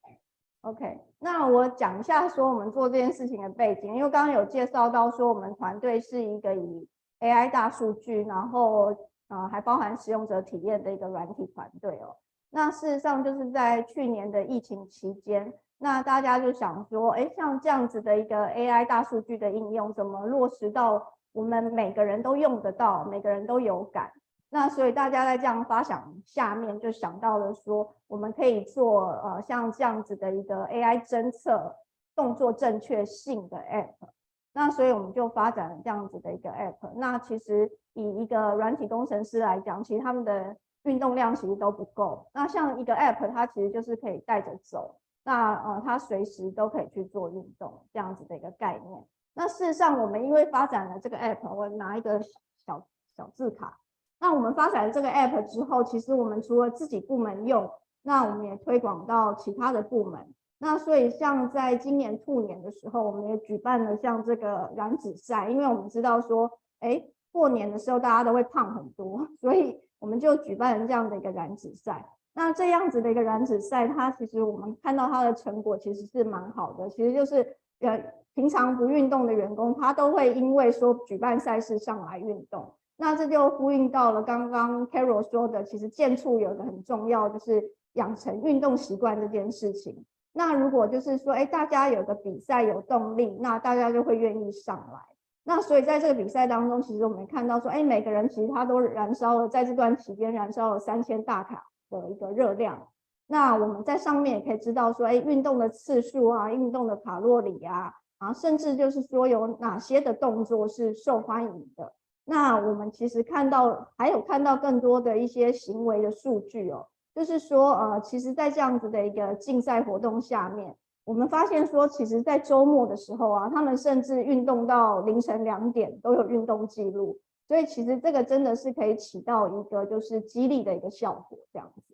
OK，那我讲一下说我们做这件事情的背景，因为刚刚有介绍到说我们团队是一个以 AI 大数据，然后呃还包含使用者体验的一个软体团队哦。那事实上就是在去年的疫情期间。那大家就想说，哎，像这样子的一个 AI 大数据的应用，怎么落实到我们每个人都用得到，每个人都有感？那所以大家在这样发想下面，就想到了说，我们可以做呃像这样子的一个 AI 侦测动作正确性的 App。那所以我们就发展了这样子的一个 App。那其实以一个软体工程师来讲，其实他们的运动量其实都不够。那像一个 App，它其实就是可以带着走。那呃，它随时都可以去做运动，这样子的一个概念。那事实上，我们因为发展了这个 app，我拿一个小小字卡。那我们发展了这个 app 之后，其实我们除了自己部门用，那我们也推广到其他的部门。那所以像在今年兔年的时候，我们也举办了像这个燃脂赛，因为我们知道说，哎，过年的时候大家都会胖很多，所以我们就举办了这样的一个燃脂赛。那这样子的一个燃脂赛，它其实我们看到它的成果其实是蛮好的。其实就是呃，平常不运动的员工，他都会因为说举办赛事上来运动。那这就呼应到了刚刚 Carol 说的，其实健处有个很重要，就是养成运动习惯这件事情。那如果就是说，哎，大家有个比赛有动力，那大家就会愿意上来。那所以在这个比赛当中，其实我们看到说，哎，每个人其实他都燃烧了，在这段期间燃烧了三千大卡。的一个热量，那我们在上面也可以知道说，哎，运动的次数啊，运动的卡路里啊，啊，甚至就是说有哪些的动作是受欢迎的。那我们其实看到还有看到更多的一些行为的数据哦，就是说，呃，其实，在这样子的一个竞赛活动下面，我们发现说，其实，在周末的时候啊，他们甚至运动到凌晨两点都有运动记录。所以其实这个真的是可以起到一个就是激励的一个效果，这样子，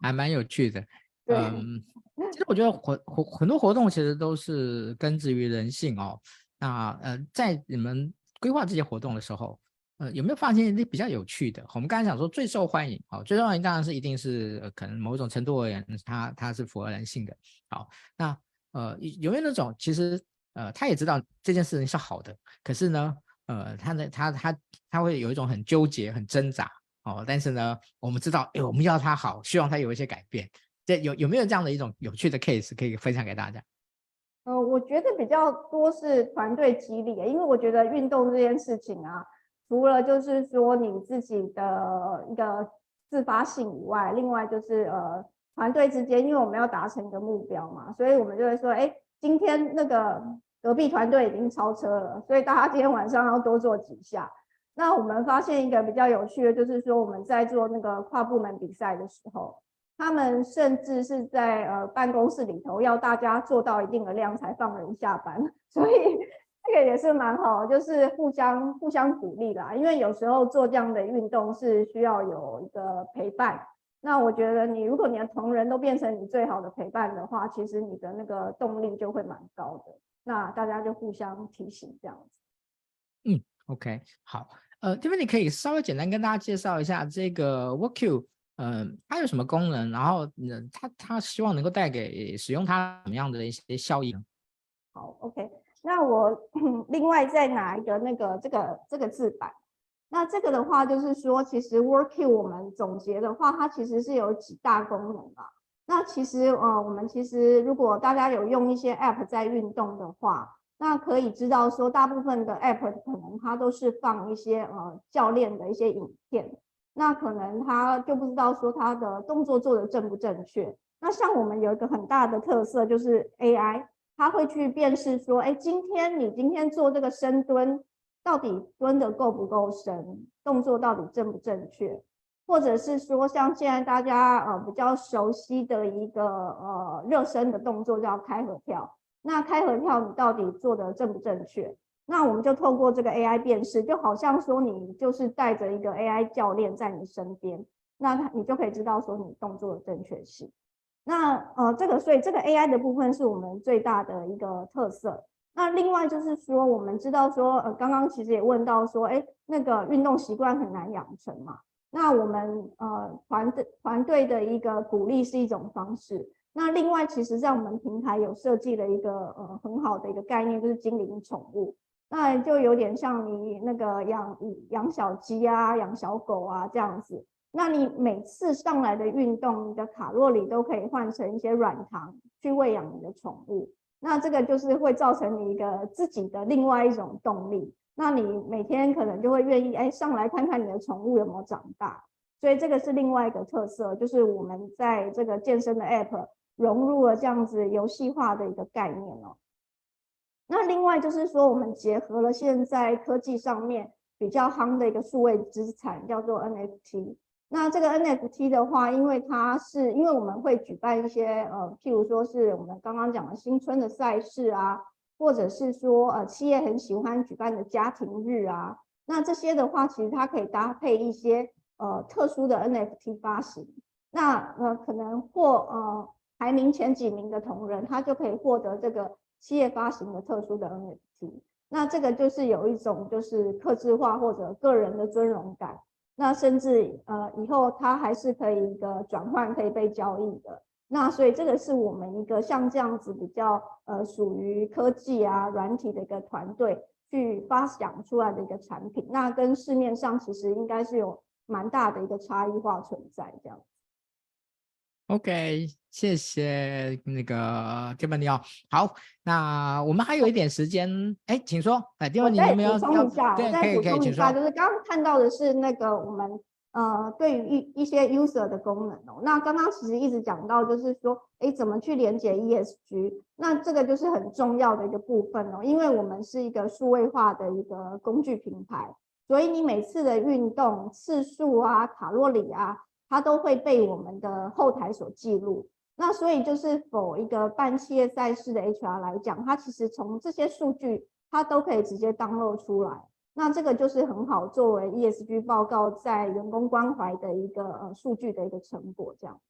还蛮有趣的。嗯，其实我觉得活活很多活动其实都是根植于人性哦。那呃，在你们规划这些活动的时候，呃，有没有发现一些比较有趣的？我们刚才讲说最受欢迎，好，最受欢迎当然是一定是、呃、可能某种程度而言，它它是符合人性的。好，那呃有没有那种其实？呃，他也知道这件事情是好的，可是呢，呃，他呢，他他他会有一种很纠结、很挣扎哦。但是呢，我们知道，哎，我们要他好，希望他有一些改变。这有有没有这样的一种有趣的 case 可以分享给大家？我觉得比较多是团队激励，因为我觉得运动这件事情啊，除了就是说你自己的一个自发性以外，另外就是呃，团队之间，因为我们要达成一个目标嘛，所以我们就会说，哎。今天那个隔壁团队已经超车了，所以大家今天晚上要多做几下。那我们发现一个比较有趣的，就是说我们在做那个跨部门比赛的时候，他们甚至是在呃办公室里头要大家做到一定的量才放人下班，所以这个也是蛮好，就是互相互相鼓励啦。因为有时候做这样的运动是需要有一个陪伴。那我觉得你，如果你的同仁都变成你最好的陪伴的话，其实你的那个动力就会蛮高的。那大家就互相提醒这样子。嗯，OK，好。呃，这边你可以稍微简单跟大家介绍一下这个 WorkQ，嗯、它有什么功能？然后，呢，它它希望能够带给使用它什么样的一些效益呢？好，OK。那我 另外再拿一个那个这个这个字板。那这个的话，就是说，其实 WorkQ 我们总结的话，它其实是有几大功能啊。那其实呃，我们其实如果大家有用一些 App 在运动的话，那可以知道说，大部分的 App 可能它都是放一些呃教练的一些影片，那可能他就不知道说他的动作做得正不正确。那像我们有一个很大的特色就是 AI，它会去辨识说，哎，今天你今天做这个深蹲。到底蹲得够不够深，动作到底正不正确，或者是说像现在大家呃比较熟悉的一个呃热身的动作叫开合跳，那开合跳你到底做得正不正确？那我们就透过这个 AI 辨识，就好像说你就是带着一个 AI 教练在你身边，那他你就可以知道说你动作的正确性。那呃这个所以这个 AI 的部分是我们最大的一个特色。那另外就是说，我们知道说，呃，刚刚其实也问到说，哎，那个运动习惯很难养成嘛。那我们呃团队团队的一个鼓励是一种方式。那另外，其实在我们平台有设计了一个呃很好的一个概念，就是精灵宠物。那就有点像你那个养养小鸡啊、养小狗啊这样子。那你每次上来的运动，你的卡路里都可以换成一些软糖去喂养你的宠物。那这个就是会造成你一个自己的另外一种动力，那你每天可能就会愿意哎上来看看你的宠物有没有长大，所以这个是另外一个特色，就是我们在这个健身的 App 融入了这样子游戏化的一个概念哦。那另外就是说，我们结合了现在科技上面比较夯的一个数位资产，叫做 NFT。那这个 NFT 的话，因为它是因为我们会举办一些呃，譬如说是我们刚刚讲的新春的赛事啊，或者是说呃企业很喜欢举办的家庭日啊，那这些的话，其实它可以搭配一些呃特殊的 NFT 发行，那呃可能获呃排名前几名的同仁，他就可以获得这个企业发行的特殊的 NFT，那这个就是有一种就是客制化或者个人的尊荣感。那甚至呃以后它还是可以一个转换，可以被交易的。那所以这个是我们一个像这样子比较呃属于科技啊软体的一个团队去发想出来的一个产品。那跟市面上其实应该是有蛮大的一个差异化存在这样。OK，谢谢那个 Tiffany 你好。好，那我们还有一点时间，哎，请说。哎，Tiffany 你有没有？补充一下，对，再补充一下，就是刚刚看到的是那个我们呃对于一一些 user 的功能哦。那刚刚其实一直讲到就是说，哎，怎么去连接 ESG？那这个就是很重要的一个部分哦，因为我们是一个数位化的一个工具平台，所以你每次的运动次数啊、卡路里啊。它都会被我们的后台所记录，那所以就是否一个办企业赛事的 HR 来讲，它其实从这些数据，它都可以直接 download 出来，那这个就是很好作为 ESG 报告在员工关怀的一个呃数据的一个成果，这样子。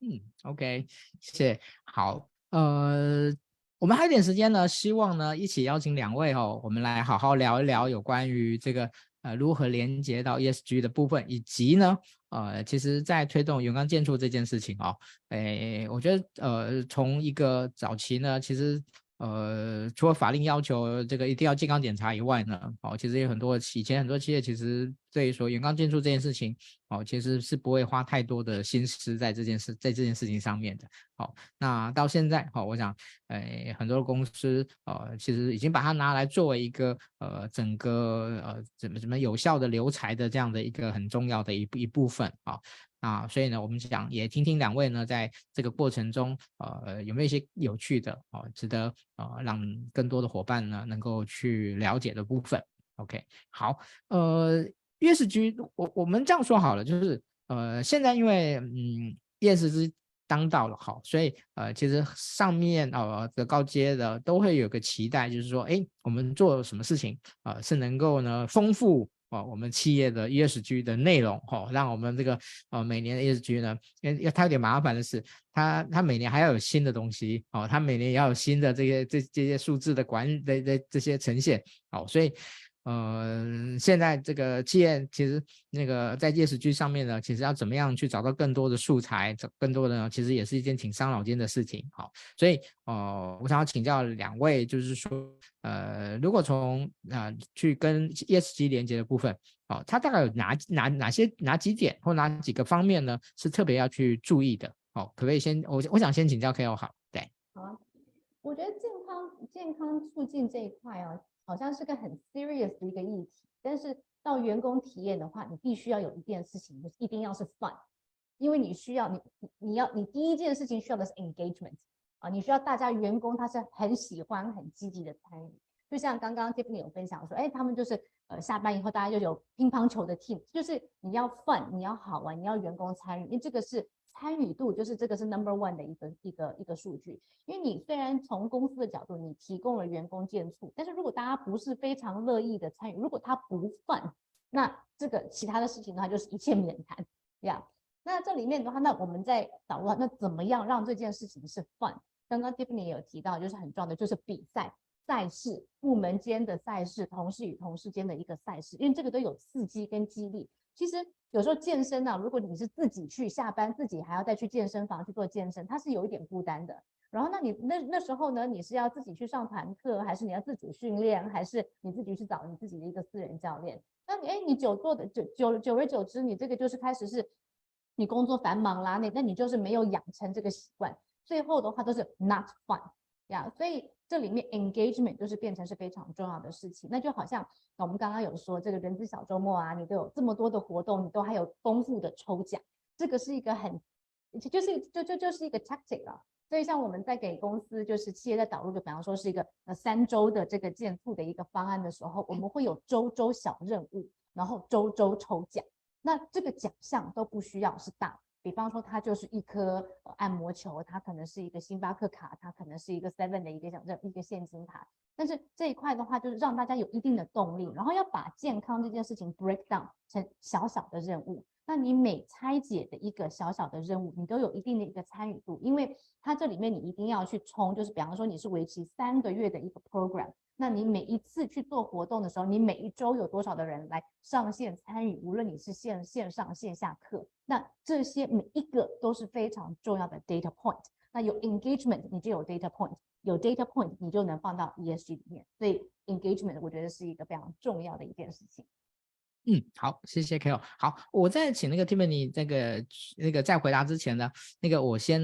嗯，OK，谢谢。好，呃，我们还有点时间呢，希望呢一起邀请两位哦，我们来好好聊一聊有关于这个。呃，如何连接到 ESG 的部分，以及呢，呃，其实，在推动永刚建筑这件事情哦，诶，我觉得，呃，从一个早期呢，其实。呃，除了法令要求这个一定要健康检查以外呢，哦，其实有很多以前很多企业其实所以说元刚建筑这件事情，哦，其实是不会花太多的心思在这件事在这件事情上面的。好、哦，那到现在，好、哦，我想，哎，很多公司，呃，其实已经把它拿来作为一个呃整个呃怎么怎么有效的留才的这样的一个很重要的一一部分啊。哦啊，所以呢，我们想也听听两位呢，在这个过程中，呃，有没有一些有趣的哦，值得呃让更多的伙伴呢能够去了解的部分？OK，好，呃，ESG，我我们这样说好了，就是呃，现在因为嗯，ESG 当道了，好，所以呃，其实上面呃的高阶的都会有个期待，就是说，哎，我们做什么事情啊，呃，是能够呢丰富。哦，我们企业的 ESG 的内容，哈、哦，让我们这个呃每年的 ESG 呢，因为它有点麻烦的是，它它每年还要有新的东西，哦，它每年也要有新的这些这这些数字的管理的的这些呈现，哦，所以。呃，现在这个企业其实那个在 ESG 上面呢，其实要怎么样去找到更多的素材，找更多的呢，其实也是一件挺伤脑筋的事情。好，所以呃，我想要请教两位，就是说，呃，如果从啊、呃、去跟 ESG 连接的部分，哦，它大概有哪哪哪些哪几点或哪几个方面呢，是特别要去注意的？哦，可不可以先我我想先请教 KO 好，对，好，我觉得健康健康促进这一块哦。好像是个很 serious 的一个议题，但是到员工体验的话，你必须要有一件事情，就是一定要是 fun，因为你需要你你要你第一件事情需要的是 engagement 啊，你需要大家员工他是很喜欢很积极的参与，就像刚刚 Tiffany 有分享说，哎，他们就是呃下班以后大家就有乒乓球的 team，就是你要 fun，你要好玩，你要员工参与，因为这个是参与度，就是这个是 number one 的一个一个一个数据。因为你虽然从公司的角度你提供了员工接触，但是如果大家不是非常乐意的参与，如果他不 fun，那这个其他的事情的话就是一切免谈呀。Yeah. 那这里面的话，那我们在导入，那怎么样让这件事情是 fun？刚刚 Tiffany 有提到，就是很重要的，就是比赛、赛事、部门间的赛事、同事与同事间的一个赛事，因为这个都有刺激跟激励。其实有时候健身呢、啊，如果你是自己去下班，自己还要再去健身房去做健身，它是有一点孤单的。然后，那你那那时候呢，你是要自己去上团课，还是你要自主训练，还是你自己去找你自己的一个私人教练？那你哎，你久坐的久久久而久之，你这个就是开始是。你工作繁忙啦，那那你就是没有养成这个习惯，最后的话都是 not fun 呀所以这里面 engagement 就是变成是非常重要的事情。那就好像我们刚刚有说这个人资小周末啊，你都有这么多的活动，你都还有丰富的抽奖，这个是一个很就是就就就是一个 tactic 啊。所以像我们在给公司就是企业在导入的，比方说是一个呃三周的这个建促的一个方案的时候，我们会有周周小任务，然后周周抽奖。那这个奖项都不需要是大，比方说它就是一颗按摩球，它可能是一个星巴克卡，它可能是一个 seven 的一个奖证，一个现金卡。但是这一块的话，就是让大家有一定的动力，然后要把健康这件事情 break down 成小小的任务。那你每拆解的一个小小的任务，你都有一定的一个参与度，因为它这里面你一定要去冲，就是比方说你是为期三个月的一个 program。那你每一次去做活动的时候，你每一周有多少的人来上线参与？无论你是线线上线下课，那这些每一个都是非常重要的 data point。那有 engagement，你就有 data point；有 data point，你就能放到 ESG 里面。所以 engagement 我觉得是一个非常重要的一件事情。嗯，好，谢谢 Carol。好，我在请那个 Tiffany 这个那个在回答之前呢，那个我先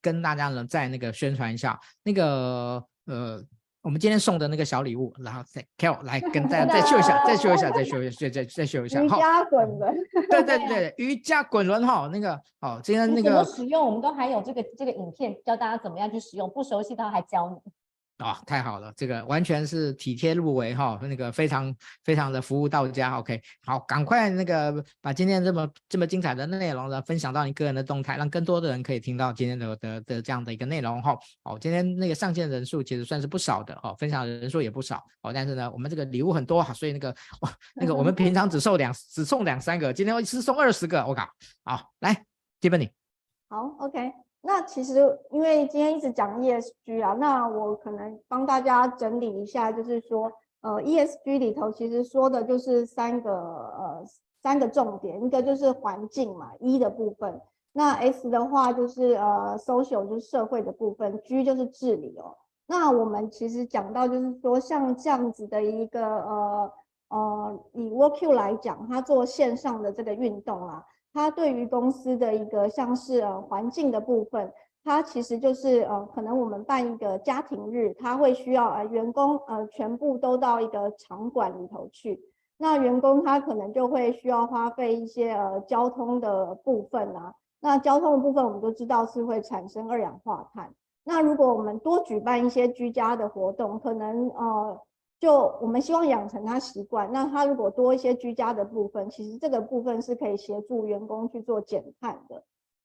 跟大家呢再那个宣传一下那个呃。我们今天送的那个小礼物，然后再 Carol 来跟大家再秀一下，再秀一下，再秀一下，再再再秀一下。瑜伽滚轮，对对 对，瑜伽滚轮哈，那个哦，今天那个怎么使用，我们都还有这个这个影片教大家怎么样去使用，不熟悉的还教你。啊、太好了，这个完全是体贴入微哈，那个非常非常的服务到家。OK，好，赶快那个把今天这么这么精彩的内容呢分享到你个人的动态，让更多的人可以听到今天的的的这样的一个内容哈。哦，今天那个上线人数其实算是不少的哦，分享的人数也不少哦，但是呢，我们这个礼物很多哈，所以那个哇，那个我们平常只送两只送两三个，今天一次送二十个，我靠，好，来，Tiffany，好，OK。那其实因为今天一直讲 ESG 啊，那我可能帮大家整理一下，就是说，呃，ESG 里头其实说的就是三个呃三个重点，一个就是环境嘛，E 的部分，那 S 的话就是呃 social 就是社会的部分，G 就是治理哦。那我们其实讲到就是说，像这样子的一个呃呃以 WorQ 来讲，它做线上的这个运动啊。它对于公司的一个像是呃环境的部分，它其实就是呃可能我们办一个家庭日，它会需要呃员工呃全部都到一个场馆里头去，那员工他可能就会需要花费一些呃交通的部分啊，那交通的部分我们都知道是会产生二氧化碳，那如果我们多举办一些居家的活动，可能呃。就我们希望养成他习惯，那他如果多一些居家的部分，其实这个部分是可以协助员工去做减碳的。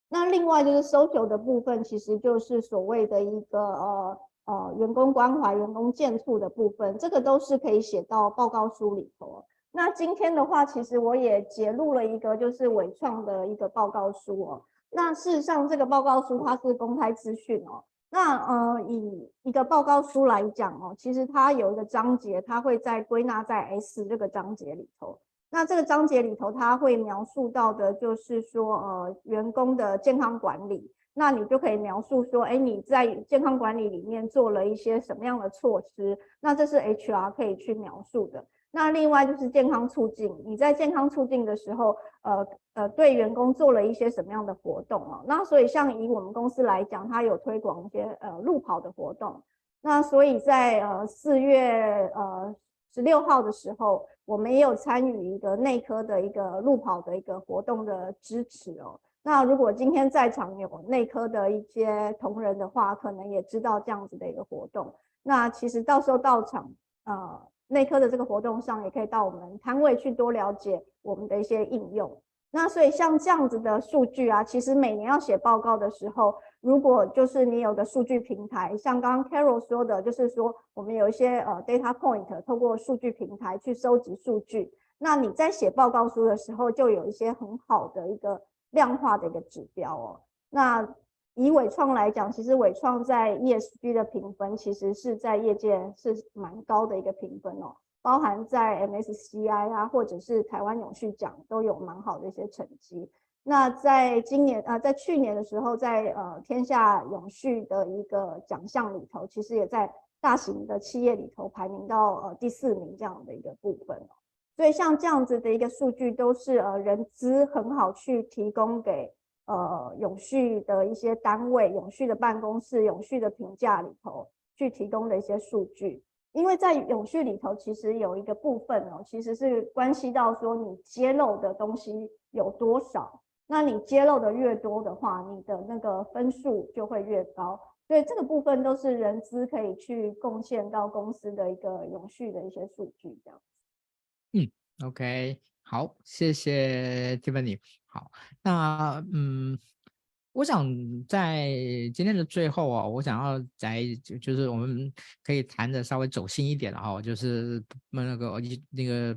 那另外就是 social 的部分，其实就是所谓的一个呃呃员工关怀、员工健促的部分，这个都是可以写到报告书里头。那今天的话，其实我也截录了一个就是纬创的一个报告书哦。那事实上这个报告书它是公开资讯哦。那呃，以一个报告书来讲哦，其实它有一个章节，它会在归纳在 S 这个章节里头。那这个章节里头，它会描述到的就是说，呃，员工的健康管理。那你就可以描述说，哎，你在健康管理里面做了一些什么样的措施？那这是 HR 可以去描述的。那另外就是健康促进，你在健康促进的时候，呃呃，对员工做了一些什么样的活动哦？那所以像以我们公司来讲，它有推广一些呃路跑的活动。那所以在呃四月呃十六号的时候，我们也有参与一个内科的一个路跑的一个活动的支持哦。那如果今天在场有内科的一些同仁的话，可能也知道这样子的一个活动。那其实到时候到场。呃内科的这个活动上，也可以到我们摊位去多了解我们的一些应用。那所以像这样子的数据啊，其实每年要写报告的时候，如果就是你有个数据平台，像刚刚 Carol 说的，就是说我们有一些呃 data point，透过数据平台去收集数据，那你在写报告书的时候，就有一些很好的一个量化的一个指标哦。那以伟创来讲，其实伟创在 ESG 的评分，其实是在业界是蛮高的一个评分哦。包含在 MSCI 啊，或者是台湾永续奖都有蛮好的一些成绩。那在今年啊、在去年的时候，在呃天下永续的一个奖项里头，其实也在大型的企业里头排名到呃第四名这样的一个部分哦。所以像这样子的一个数据，都是呃人资很好去提供给呃永续的一些单位、永续的办公室、永续的评价里头去提供的一些数据。因为在永续里头，其实有一个部分哦，其实是关系到说你揭露的东西有多少。那你揭露的越多的话，你的那个分数就会越高。所以这个部分都是人资可以去贡献到公司的一个永续的一些数据，这样。嗯，OK，好，谢谢 Tiffany。好，那嗯。我想在今天的最后啊，我想要在就就是我们可以谈的稍微走心一点的哈，就是那个一那个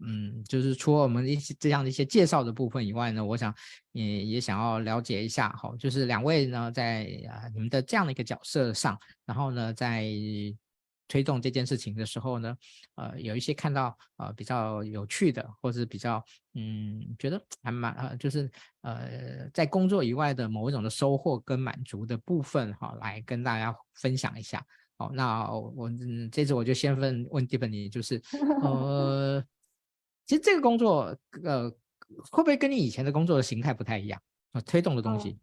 嗯，就是除了我们一些这样的一些介绍的部分以外呢，我想也也想要了解一下哈，就是两位呢在啊你们的这样的一个角色上，然后呢在。推动这件事情的时候呢，呃，有一些看到呃比较有趣的，或者是比较嗯觉得还蛮呃，就是呃在工作以外的某一种的收获跟满足的部分哈，来跟大家分享一下。好，那我嗯这次我就先问问 Tiffany，就是呃，其实这个工作呃会不会跟你以前的工作的形态不太一样？呃，推动的东西，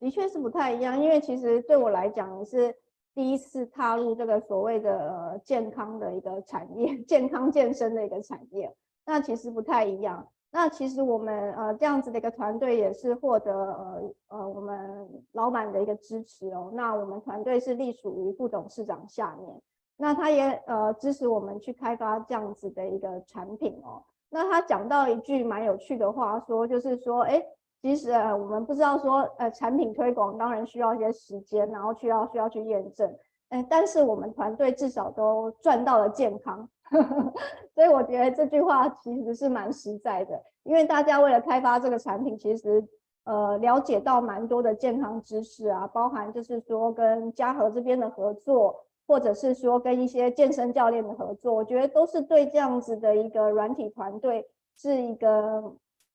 的确是不太一样，因为其实对我来讲是。第一次踏入这个所谓的呃健康的一个产业，健康健身的一个产业，那其实不太一样。那其实我们呃这样子的一个团队也是获得呃呃我们老板的一个支持哦。那我们团队是隶属于副董事长下面，那他也呃支持我们去开发这样子的一个产品哦。那他讲到一句蛮有趣的话，说就是说，哎。其实呃，我们不知道说，呃，产品推广当然需要一些时间，然后需要需要去验证，嗯，但是我们团队至少都赚到了健康，所以我觉得这句话其实是蛮实在的，因为大家为了开发这个产品，其实呃了解到蛮多的健康知识啊，包含就是说跟嘉禾这边的合作，或者是说跟一些健身教练的合作，我觉得都是对这样子的一个软体团队是一个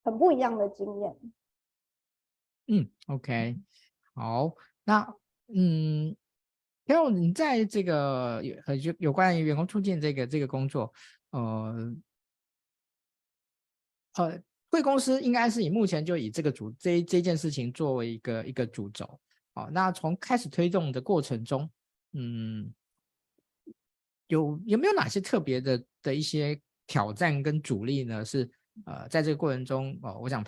很不一样的经验。嗯，OK，好，那嗯，Carol，你在这个有有有关于员工促进这个这个工作，呃呃，贵公司应该是以目前就以这个主这这件事情作为一个一个主轴，哦，那从开始推动的过程中，嗯，有有没有哪些特别的的一些挑战跟阻力呢？是呃，在这个过程中，哦，我想。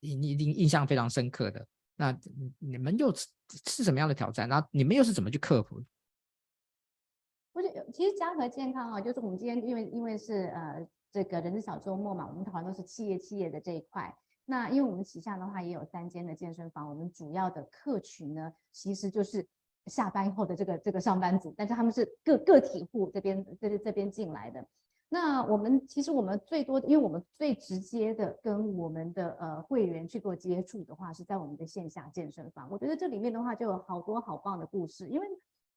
你你一定印象非常深刻的，那你们又是是什么样的挑战？那你们又是怎么去克服？不是，其实嘉禾健康啊，就是我们今天因为因为是呃这个人资小周末嘛，我们讨论都是企业企业的这一块。那因为我们旗下的话也有三间的健身房，我们主要的客群呢，其实就是下班后的这个这个上班族，但是他们是个个体户这边这这边进来的。那我们其实我们最多，因为我们最直接的跟我们的呃会员去做接触的话，是在我们的线下健身房。我觉得这里面的话就有好多好棒的故事，因为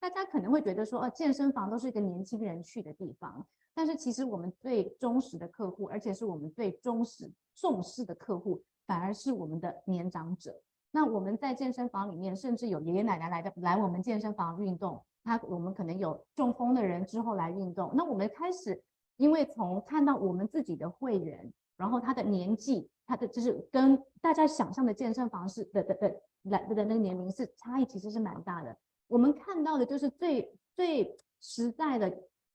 大家可能会觉得说，呃，健身房都是一个年轻人去的地方，但是其实我们最忠实的客户，而且是我们最忠实重视的客户，反而是我们的年长者。那我们在健身房里面，甚至有爷爷奶奶来的来我们健身房运动，他我们可能有中风的人之后来运动，那我们开始。因为从看到我们自己的会员，然后他的年纪，他的就是跟大家想象的健身房是的的的来的，那个年龄是差异，其实是蛮大的。我们看到的就是最最实在的，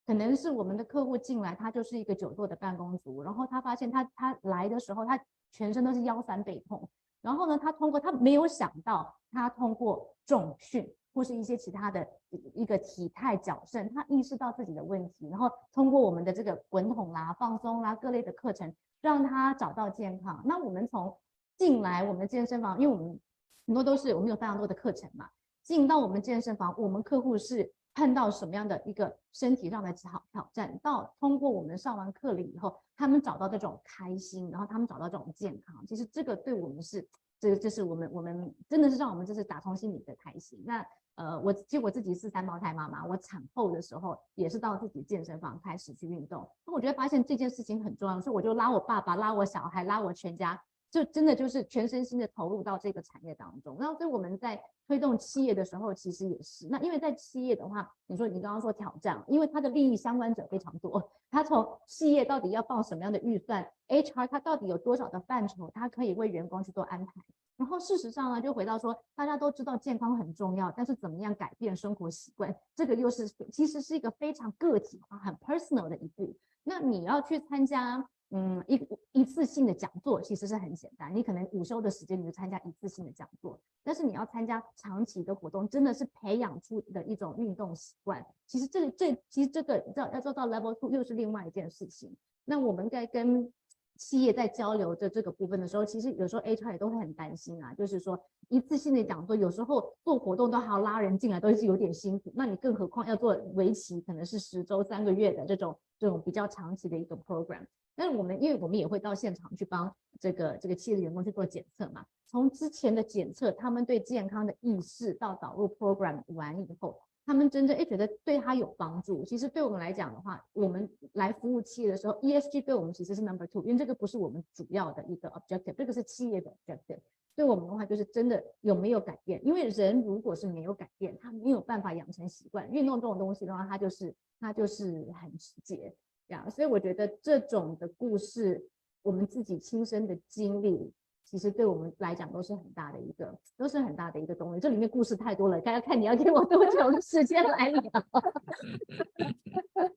可能是我们的客户进来，他就是一个久坐的办公族，然后他发现他他来的时候，他全身都是腰酸背痛，然后呢，他通过他没有想到，他通过重训。或是一些其他的一个体态矫正，他意识到自己的问题，然后通过我们的这个滚筒啦、放松啦各类的课程，让他找到健康。那我们从进来我们的健身房，因为我们很多都是我们有非常多的课程嘛，进到我们健身房，我们客户是碰到什么样的一个身体上的挑挑战，到通过我们上完课了以后，他们找到这种开心，然后他们找到这种健康，其实这个对我们是。这个就是我们，我们真的是让我们就是打从心里的开心。那呃，我其实我自己是三胞胎妈妈，我产后的时候也是到自己健身房开始去运动。那我觉得发现这件事情很重要，所以我就拉我爸爸、拉我小孩、拉我全家，就真的就是全身心的投入到这个产业当中。然后所以我们在推动企业的时候，其实也是。那因为在企业的话，你说你刚刚说挑战，因为它的利益相关者非常多，它从企业到底要报什么样的预算，HR 它到底有多少的范畴，它可以为员工去做安排。然后事实上呢，就回到说，大家都知道健康很重要，但是怎么样改变生活习惯，这个又是其实是一个非常个体化、很 personal 的一步。那你要去参加，嗯，一一次性的讲座，其实是很简单，你可能午休的时间你就参加一次性的讲座。但是你要参加长期的活动，真的是培养出的一种运动习惯。其实这个这其实这个要要做到 level two 又是另外一件事情。那我们在跟企业在交流的这个部分的时候，其实有时候 HR 也都会很担心啊，就是说一次性的讲座，有时候做活动都还要拉人进来，都是有点辛苦。那你更何况要做为期可能是十周、三个月的这种这种比较长期的一个 program。但是我们因为我们也会到现场去帮这个这个企业的员工去做检测嘛，从之前的检测，他们对健康的意识到导入 program 完以后。他们真正诶觉得对他有帮助。其实对我们来讲的话，我们来服务企业的时候，ESG 对我们其实是 number two，因为这个不是我们主要的一个 objective，这个是企业的 objective。对我们的话，就是真的有没有改变？因为人如果是没有改变，他没有办法养成习惯。运动这种东西的话，它就是它就是很直接呀。所以我觉得这种的故事，我们自己亲身的经历。其实对我们来讲都是很大的一个，都是很大的一个动力。这里面故事太多了，大家看你要给我多久的时间来聊。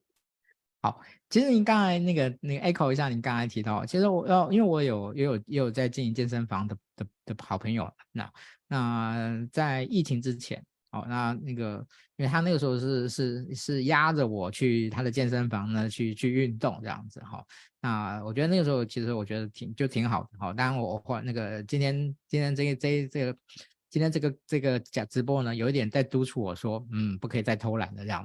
好，其实您刚才那个那个 echo 一下，您刚才提到，其实我要因为我有也有也有在经营健身房的的的好朋友，那那在疫情之前。哦，那那个，因为他那个时候是是是压着我去他的健身房呢，去去运动这样子哈。那我觉得那个时候其实我觉得挺就挺好的。好，当然我换那个今天今天这个这这个。今天这个这个假直播呢，有一点在督促我说，嗯，不可以再偷懒了这样。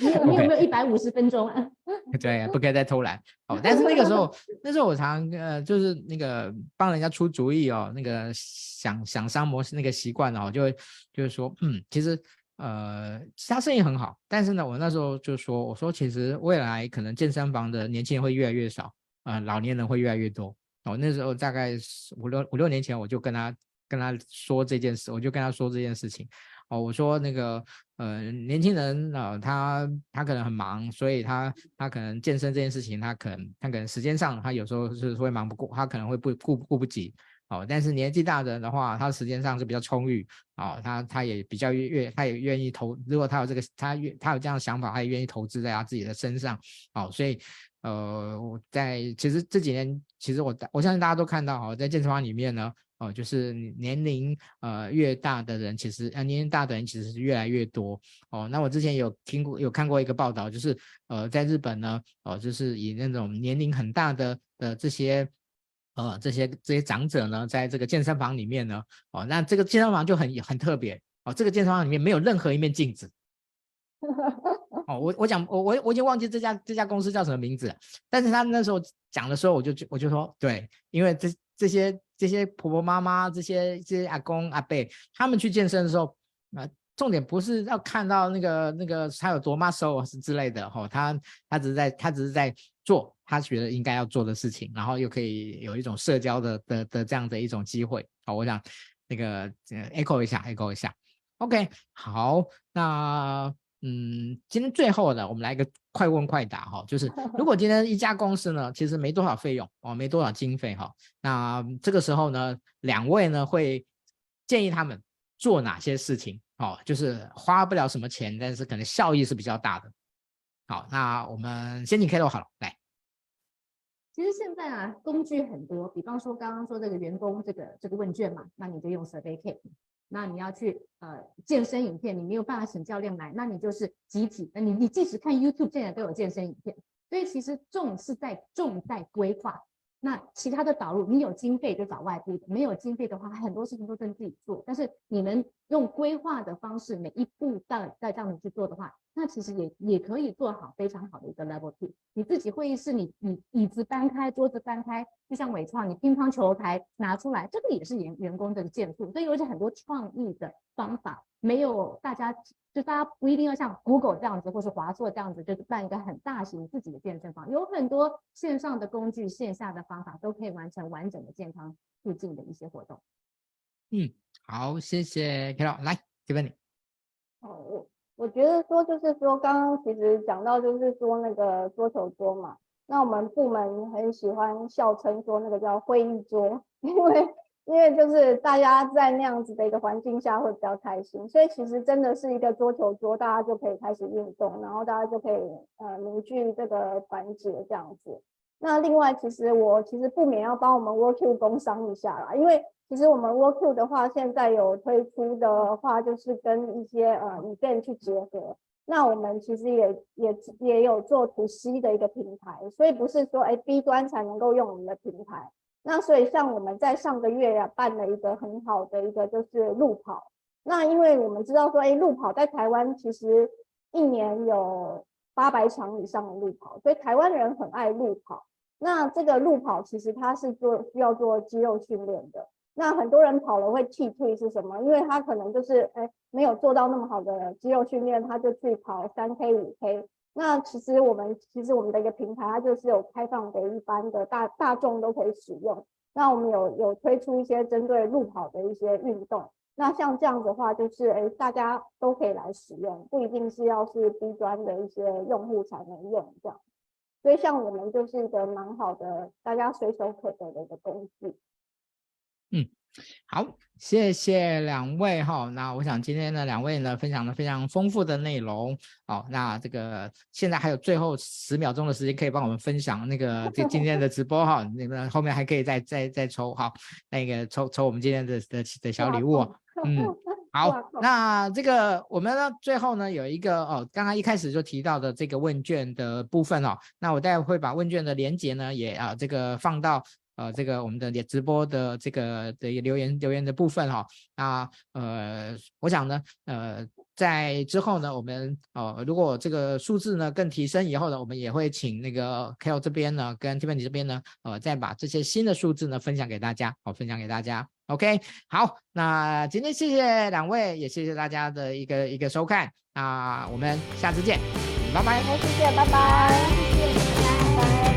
你有你有没有一百五十分钟啊？对，不可以再偷懒。哦，但是那个时候，那时候我常呃，就是那个帮人家出主意哦，那个想想商模式那个习惯哦，就会就是说，嗯，其实呃，其他生意很好，但是呢，我那时候就说，我说其实未来可能健身房的年轻人会越来越少，呃，老年人会越来越多。哦，那时候大概五六五六年前，我就跟他。跟他说这件事，我就跟他说这件事情。哦，我说那个呃，年轻人啊、呃，他他可能很忙，所以他他可能健身这件事情，他可能他可能时间上他有时候是会忙不过，他可能会不顾顾不及。哦，但是年纪大的人的话，他时间上是比较充裕。哦，他他也比较愿，他也愿意投。如果他有这个，他愿他有这样的想法，他也愿意投资在他自己的身上。哦，所以呃，我在其实这几年，其实我我相信大家都看到，哦，在健身房里面呢。哦，就是年龄呃越大的人，其实呃年龄大的人其实是越来越多哦。那我之前有听过有看过一个报道，就是呃在日本呢，哦就是以那种年龄很大的的这些呃这些这些长者呢，在这个健身房里面呢，哦那这个健身房就很很特别哦，这个健身房里面没有任何一面镜子。哦，我我讲我我我已经忘记这家这家公司叫什么名字了，但是他那时候讲的时候，我就我就说对，因为这这些。这些婆婆妈妈、这些这些阿公阿伯，他们去健身的时候，啊、重点不是要看到那个那个他有多 muscle 是之类的，吼、他他只是在他只是在做他觉得应该要做的事情，然后又可以有一种社交的的的这样的一种机会，好、我想那个 echo 一下，echo 一下，OK，好，那。嗯，今天最后呢，我们来一个快问快答哈，就是 如果今天一家公司呢，其实没多少费用哦，没多少经费哈，那这个时候呢，两位呢会建议他们做哪些事情哦？就是花不了什么钱，但是可能效益是比较大的。好，那我们先请 Kate 好了，来。其实现在啊，工具很多，比方说刚刚说这个员工这个这个问卷嘛，那你就用 Survey Kit。那你要去呃健身影片，你没有办法请教练来，那你就是集体。那你你即使看 YouTube，现在都有健身影片。所以其实重是在重在规划。那其他的导入，你有经费就找外部的，没有经费的话，很多事情都跟自己做。但是你们用规划的方式，每一步到再这样子去做的话，那其实也也可以做好非常好的一个 level two。你自己会议室，你你椅子搬开，桌子搬开，就像伟创，你乒乓球台拿出来，这个也是员员工的建树。所以有些很多创意的方法，没有大家。就大家不一定要像 Google 这样子，或是华硕这样子，就是办一个很大型自己的健身房。有很多线上的工具、线下的方法，都可以完成完整的健康促进的一些活动。嗯，好，谢谢 Carol，来，Tiffany。哦，我我觉得说就是说，刚刚其实讲到就是说那个桌球桌嘛，那我们部门很喜欢笑称说那个叫会议桌，因为。因为就是大家在那样子的一个环境下会比较开心，所以其实真的是一个桌球桌，大家就可以开始运动，然后大家就可以呃凝聚这个团结这样子。那另外，其实我其实不免要帮我们 WorQ 工商一下啦，因为其实我们 WorQ 的话，现在有推出的话，就是跟一些呃软件去结合。那我们其实也也也有做 To C 的一个平台，所以不是说哎 B 端才能够用我们的平台。那所以像我们在上个月呀、办了一个很好的一个就是路跑，那因为我们知道说，哎，路跑在台湾其实一年有八百场以上的路跑，所以台湾人很爱路跑。那这个路跑其实它是做需要做肌肉训练的。那很多人跑了会气退是什么？因为他可能就是哎没有做到那么好的肌肉训练，他就去跑三 K 五 K。那其实我们其实我们的一个平台，它就是有开放给一般的大大众都可以使用。那我们有有推出一些针对路跑的一些运动。那像这样子的话，就是诶大家都可以来使用，不一定是要是 B 端的一些用户才能用这样。所以像我们就是一个蛮好的，大家随手可得的一个工具。嗯。好，谢谢两位哈。那我想今天呢，两位呢分享了非常丰富的内容。哦，那这个现在还有最后十秒钟的时间，可以帮我们分享那个这今天的直播哈。那个后面还可以再再再抽哈，那个抽抽我们今天的的的小礼物。嗯，好，那这个我们呢最后呢有一个哦，刚刚一开始就提到的这个问卷的部分哦。那我待会会把问卷的连接呢也啊这个放到。呃，这个我们的直播的这个的留言留言的部分哈，那呃，我想呢，呃，在之后呢，我们呃，如果这个数字呢更提升以后呢，我们也会请那个 kl 这边呢，跟 Tiffany 这边呢，呃，再把这些新的数字呢分享给大家，好，分享给大家。OK，好，那今天谢谢两位，也谢谢大家的一个一个收看，那我们下次见，拜拜，谢谢，拜拜，谢谢，拜拜。